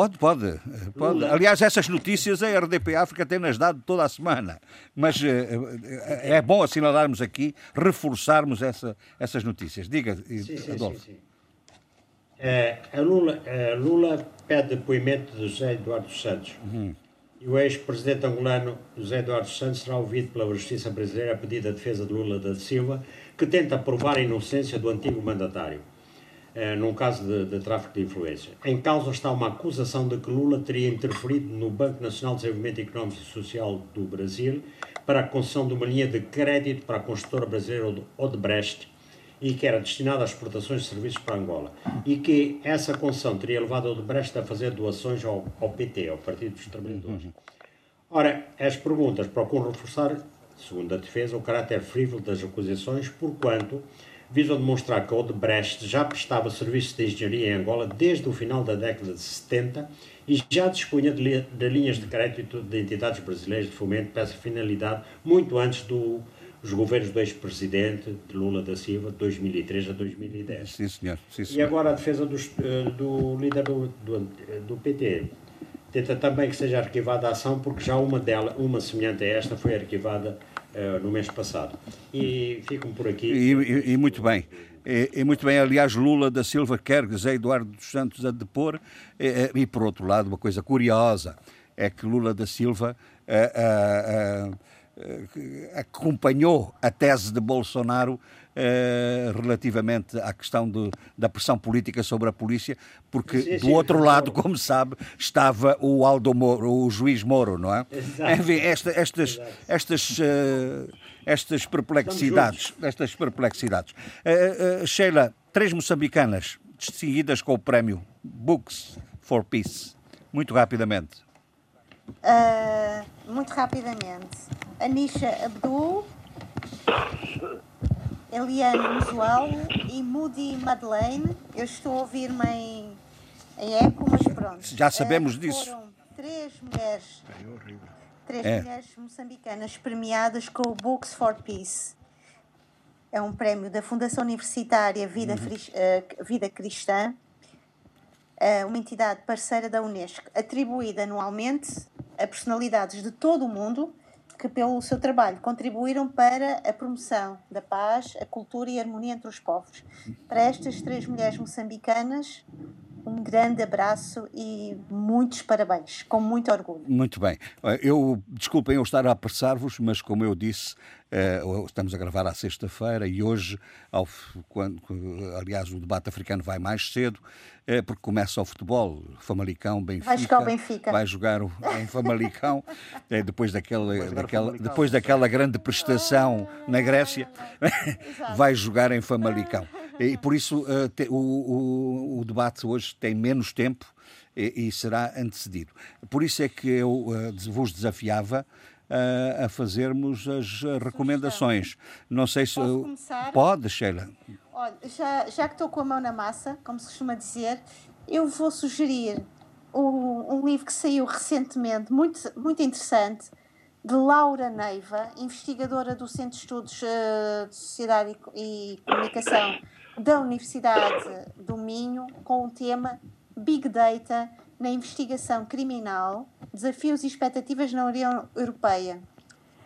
Pode, pode, pode. Aliás, essas notícias a RDP África tem-nas dado toda a semana. Mas eh, eh, é bom assinalarmos aqui, reforçarmos essa, essas notícias. Diga, sim, Adolfo. Sim, sim. É, a Lula, a Lula pede depoimento de José Eduardo Santos. Uhum. E o ex-presidente angolano José Eduardo Santos será ouvido pela Justiça Brasileira a pedido da defesa de Lula da Silva, que tenta provar a inocência do antigo mandatário. Eh, num caso de, de, tráfico de influência. Em causa está uma acusação de que Lula teria interferido no Banco Nacional de Desenvolvimento Económico e Social do Brasil para a concessão de uma linha de crédito para a construtora brasileira Odebrecht e que era destinada às exportações de serviços para Angola e que essa concessão teria levado Odebrecht a fazer doações ao, ao PT, ao Partido dos Trabalhadores. Ora, as perguntas procuram reforçar, segundo a defesa, o caráter frívolo das acusações, porquanto visam demonstrar que a Odebrecht já prestava serviços de engenharia em Angola desde o final da década de 70 e já dispunha de, de linhas de crédito de entidades brasileiras de fomento para essa finalidade muito antes dos do, governos do ex-presidente de Lula da Silva, de 2003 a 2010. Sim, senhor. Sim, senhor. E agora a defesa dos, eh, do líder do, do, do PT tenta também que seja arquivada a ação, porque já uma dela, uma semelhante a esta, foi arquivada no mês passado. E ficam por aqui. E, e, e muito bem. E, e, muito bem, aliás, Lula da Silva quer José Eduardo dos Santos a depor, e, e, por outro lado, uma coisa curiosa é que Lula da Silva uh, uh, acompanhou a tese de Bolsonaro eh, relativamente à questão do, da pressão política sobre a polícia, porque sim, sim, do outro sim, lado, como sabe, estava o Aldo Moro, o juiz Moro, não é? Exato. Enfim, esta, estas, estas, uh, estas perplexidades, estas perplexidades. Uh, Sheila, três moçambicanas distinguidas com o prémio Books for Peace, muito rapidamente. muito rapidamente. Anisha Abdul, Eliane Musual e Moody Madeleine. Eu estou a ouvir-me em, em eco, mas pronto. Já sabemos uh, disso. Foram três mulheres. Três é. mulheres moçambicanas premiadas com o Books for Peace. É um prémio da Fundação Universitária Vida, uhum. uh, Vida Cristã, uh, uma entidade parceira da Unesco, atribuída anualmente a personalidades de todo o mundo que, pelo seu trabalho, contribuíram para a promoção da paz, a cultura e a harmonia entre os povos. Para estas três mulheres moçambicanas, um grande abraço e muitos parabéns, com muito orgulho. Muito bem. Eu, desculpem eu estar a apressar-vos, mas como eu disse, eh, estamos a gravar à sexta-feira e hoje, ao, quando, aliás, o debate africano vai mais cedo, eh, porque começa o futebol, Famalicão, Benfica. Vai jogar o Benfica. Vai jogar em Famalicão, eh, depois, daquela, daquela, depois daquela grande prestação na Grécia, vai jogar em Famalicão. E por isso o, o, o debate hoje tem menos tempo e, e será antecedido. Por isso é que eu vos desafiava a, a fazermos as recomendações. Não sei se. Posso começar? Pode, Sheila. Olha, já, já que estou com a mão na massa, como se costuma dizer, eu vou sugerir um, um livro que saiu recentemente, muito, muito interessante, de Laura Neiva, investigadora do Centro de Estudos uh, de Sociedade e, e Comunicação da Universidade do Minho com o tema Big Data na investigação criminal, desafios e expectativas na União Europeia.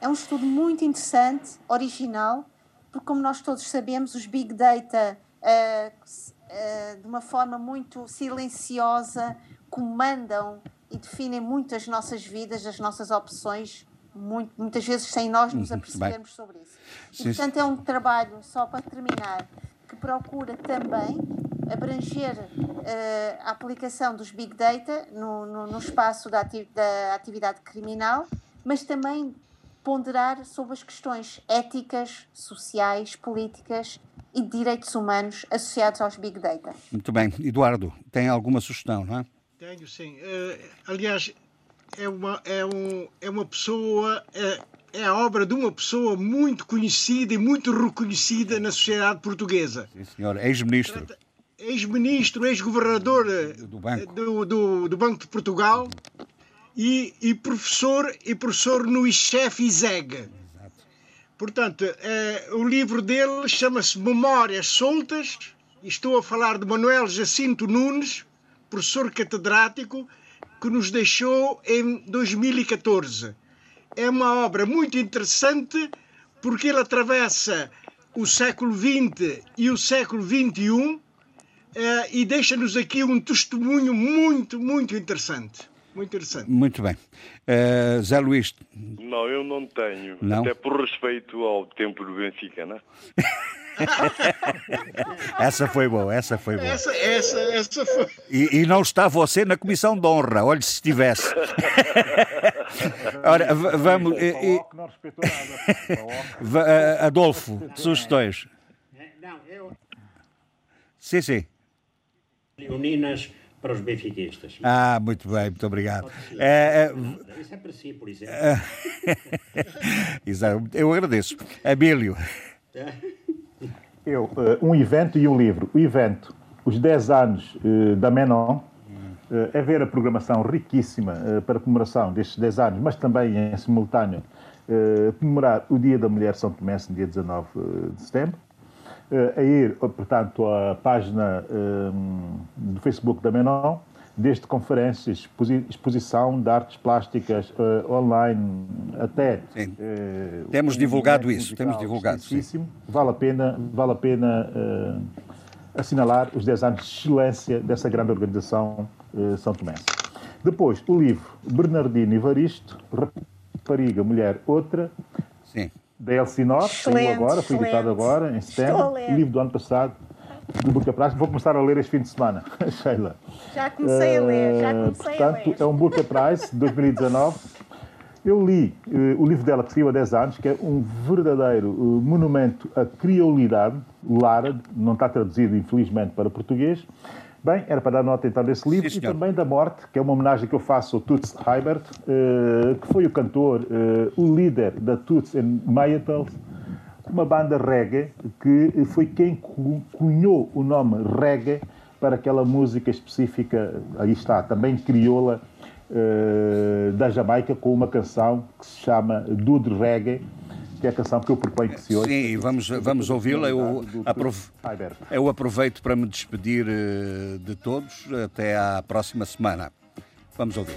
É um estudo muito interessante, original, porque, como nós todos sabemos, os Big Data, uh, uh, de uma forma muito silenciosa, comandam e definem muito as nossas vidas, as nossas opções, muito, muitas vezes sem nós nos uhum, apercebermos sobre isso. E, portanto, é um trabalho, só para terminar, que procura também abranger uh, a aplicação dos Big Data no, no, no espaço da, ati da atividade criminal, mas também ponderar sobre as questões éticas, sociais, políticas e de direitos humanos associados aos Big Data. Muito bem. Eduardo, tem alguma sugestão, não é? Tenho, sim. Uh, aliás, é uma, é, um, é uma pessoa, é, é, a obra de uma pessoa muito conhecida e muito reconhecida na sociedade portuguesa. Sim, senhor. Ex-ministro. Ex-ministro, ex-governador do banco. Do, do, do, Banco de Portugal e, e professor e professor no ICHEF ISEG. Portanto, é, o livro dele chama-se Memórias Soltas. Estou a falar de Manuel Jacinto Nunes, professor catedrático, que nos deixou em 2014. É uma obra muito interessante porque ele atravessa o século XX e o século XXI eh, e deixa-nos aqui um testemunho muito, muito interessante. Muito interessante. Muito bem. Uh, Zé Luís. Não, eu não tenho. Não? Até por respeito ao tempo do Benfica, não é? essa foi boa, essa foi boa. Essa, essa, essa foi. E, e, não está você na comissão de honra, olhe se estivesse. Ora, vamos. E, eh, Adolfo, sugestões. Não, eu. Sim, sim. Leoninas para os benfiquistas. Ah, muito bem, muito obrigado. É, é... Isso é para si, por exemplo. Exato, eu agradeço. Abílio. Eu, uh, um evento e um livro. O evento, os 10 anos uh, da Menon, é ver a programação riquíssima para a comemoração destes 10 anos, mas também em simultâneo comemorar o Dia da Mulher São Tomé, no dia 19 de setembro. a ir, portanto, à página do Facebook da Menon, desde conferências, exposição de artes plásticas uh, online até. Uh, temos divulgado isso, temos divulgado. Sim. Vale a pena, vale a pena uh, assinalar os 10 anos de excelência dessa grande organização São Tomé. Depois, o livro Bernardino Evaristo, Rapariga, Mulher, Outra. Sim. Da Elsinor, saiu agora, foi editado agora, em setembro. Livro do ano passado do Book Praxe. Vou começar a ler este fim de semana, Sheila. Já comecei a ler, já eh, comecei portanto, a ler. é um Book Prize 2019. Eu li uh, o livro dela que saiu há 10 anos, que é um verdadeiro uh, monumento à criolidade, Lara, não está traduzido infelizmente para português. Bem, era para dar nota então desse livro Sim, e também da morte, que é uma homenagem que eu faço ao Toots Hibbert, uh, que foi o cantor, o líder da Toots and Mayatals, uma banda reggae que foi quem cunhou o nome reggae para aquela música específica, aí está, também crioula, uh, da Jamaica, com uma canção que se chama Dude Reggae, que é a canção que eu proponho que se ouça. Sim, vamos, vamos ouvi-la. Eu, aprove... eu aproveito para me despedir eh, de todos. Até à próxima semana. Vamos ouvir.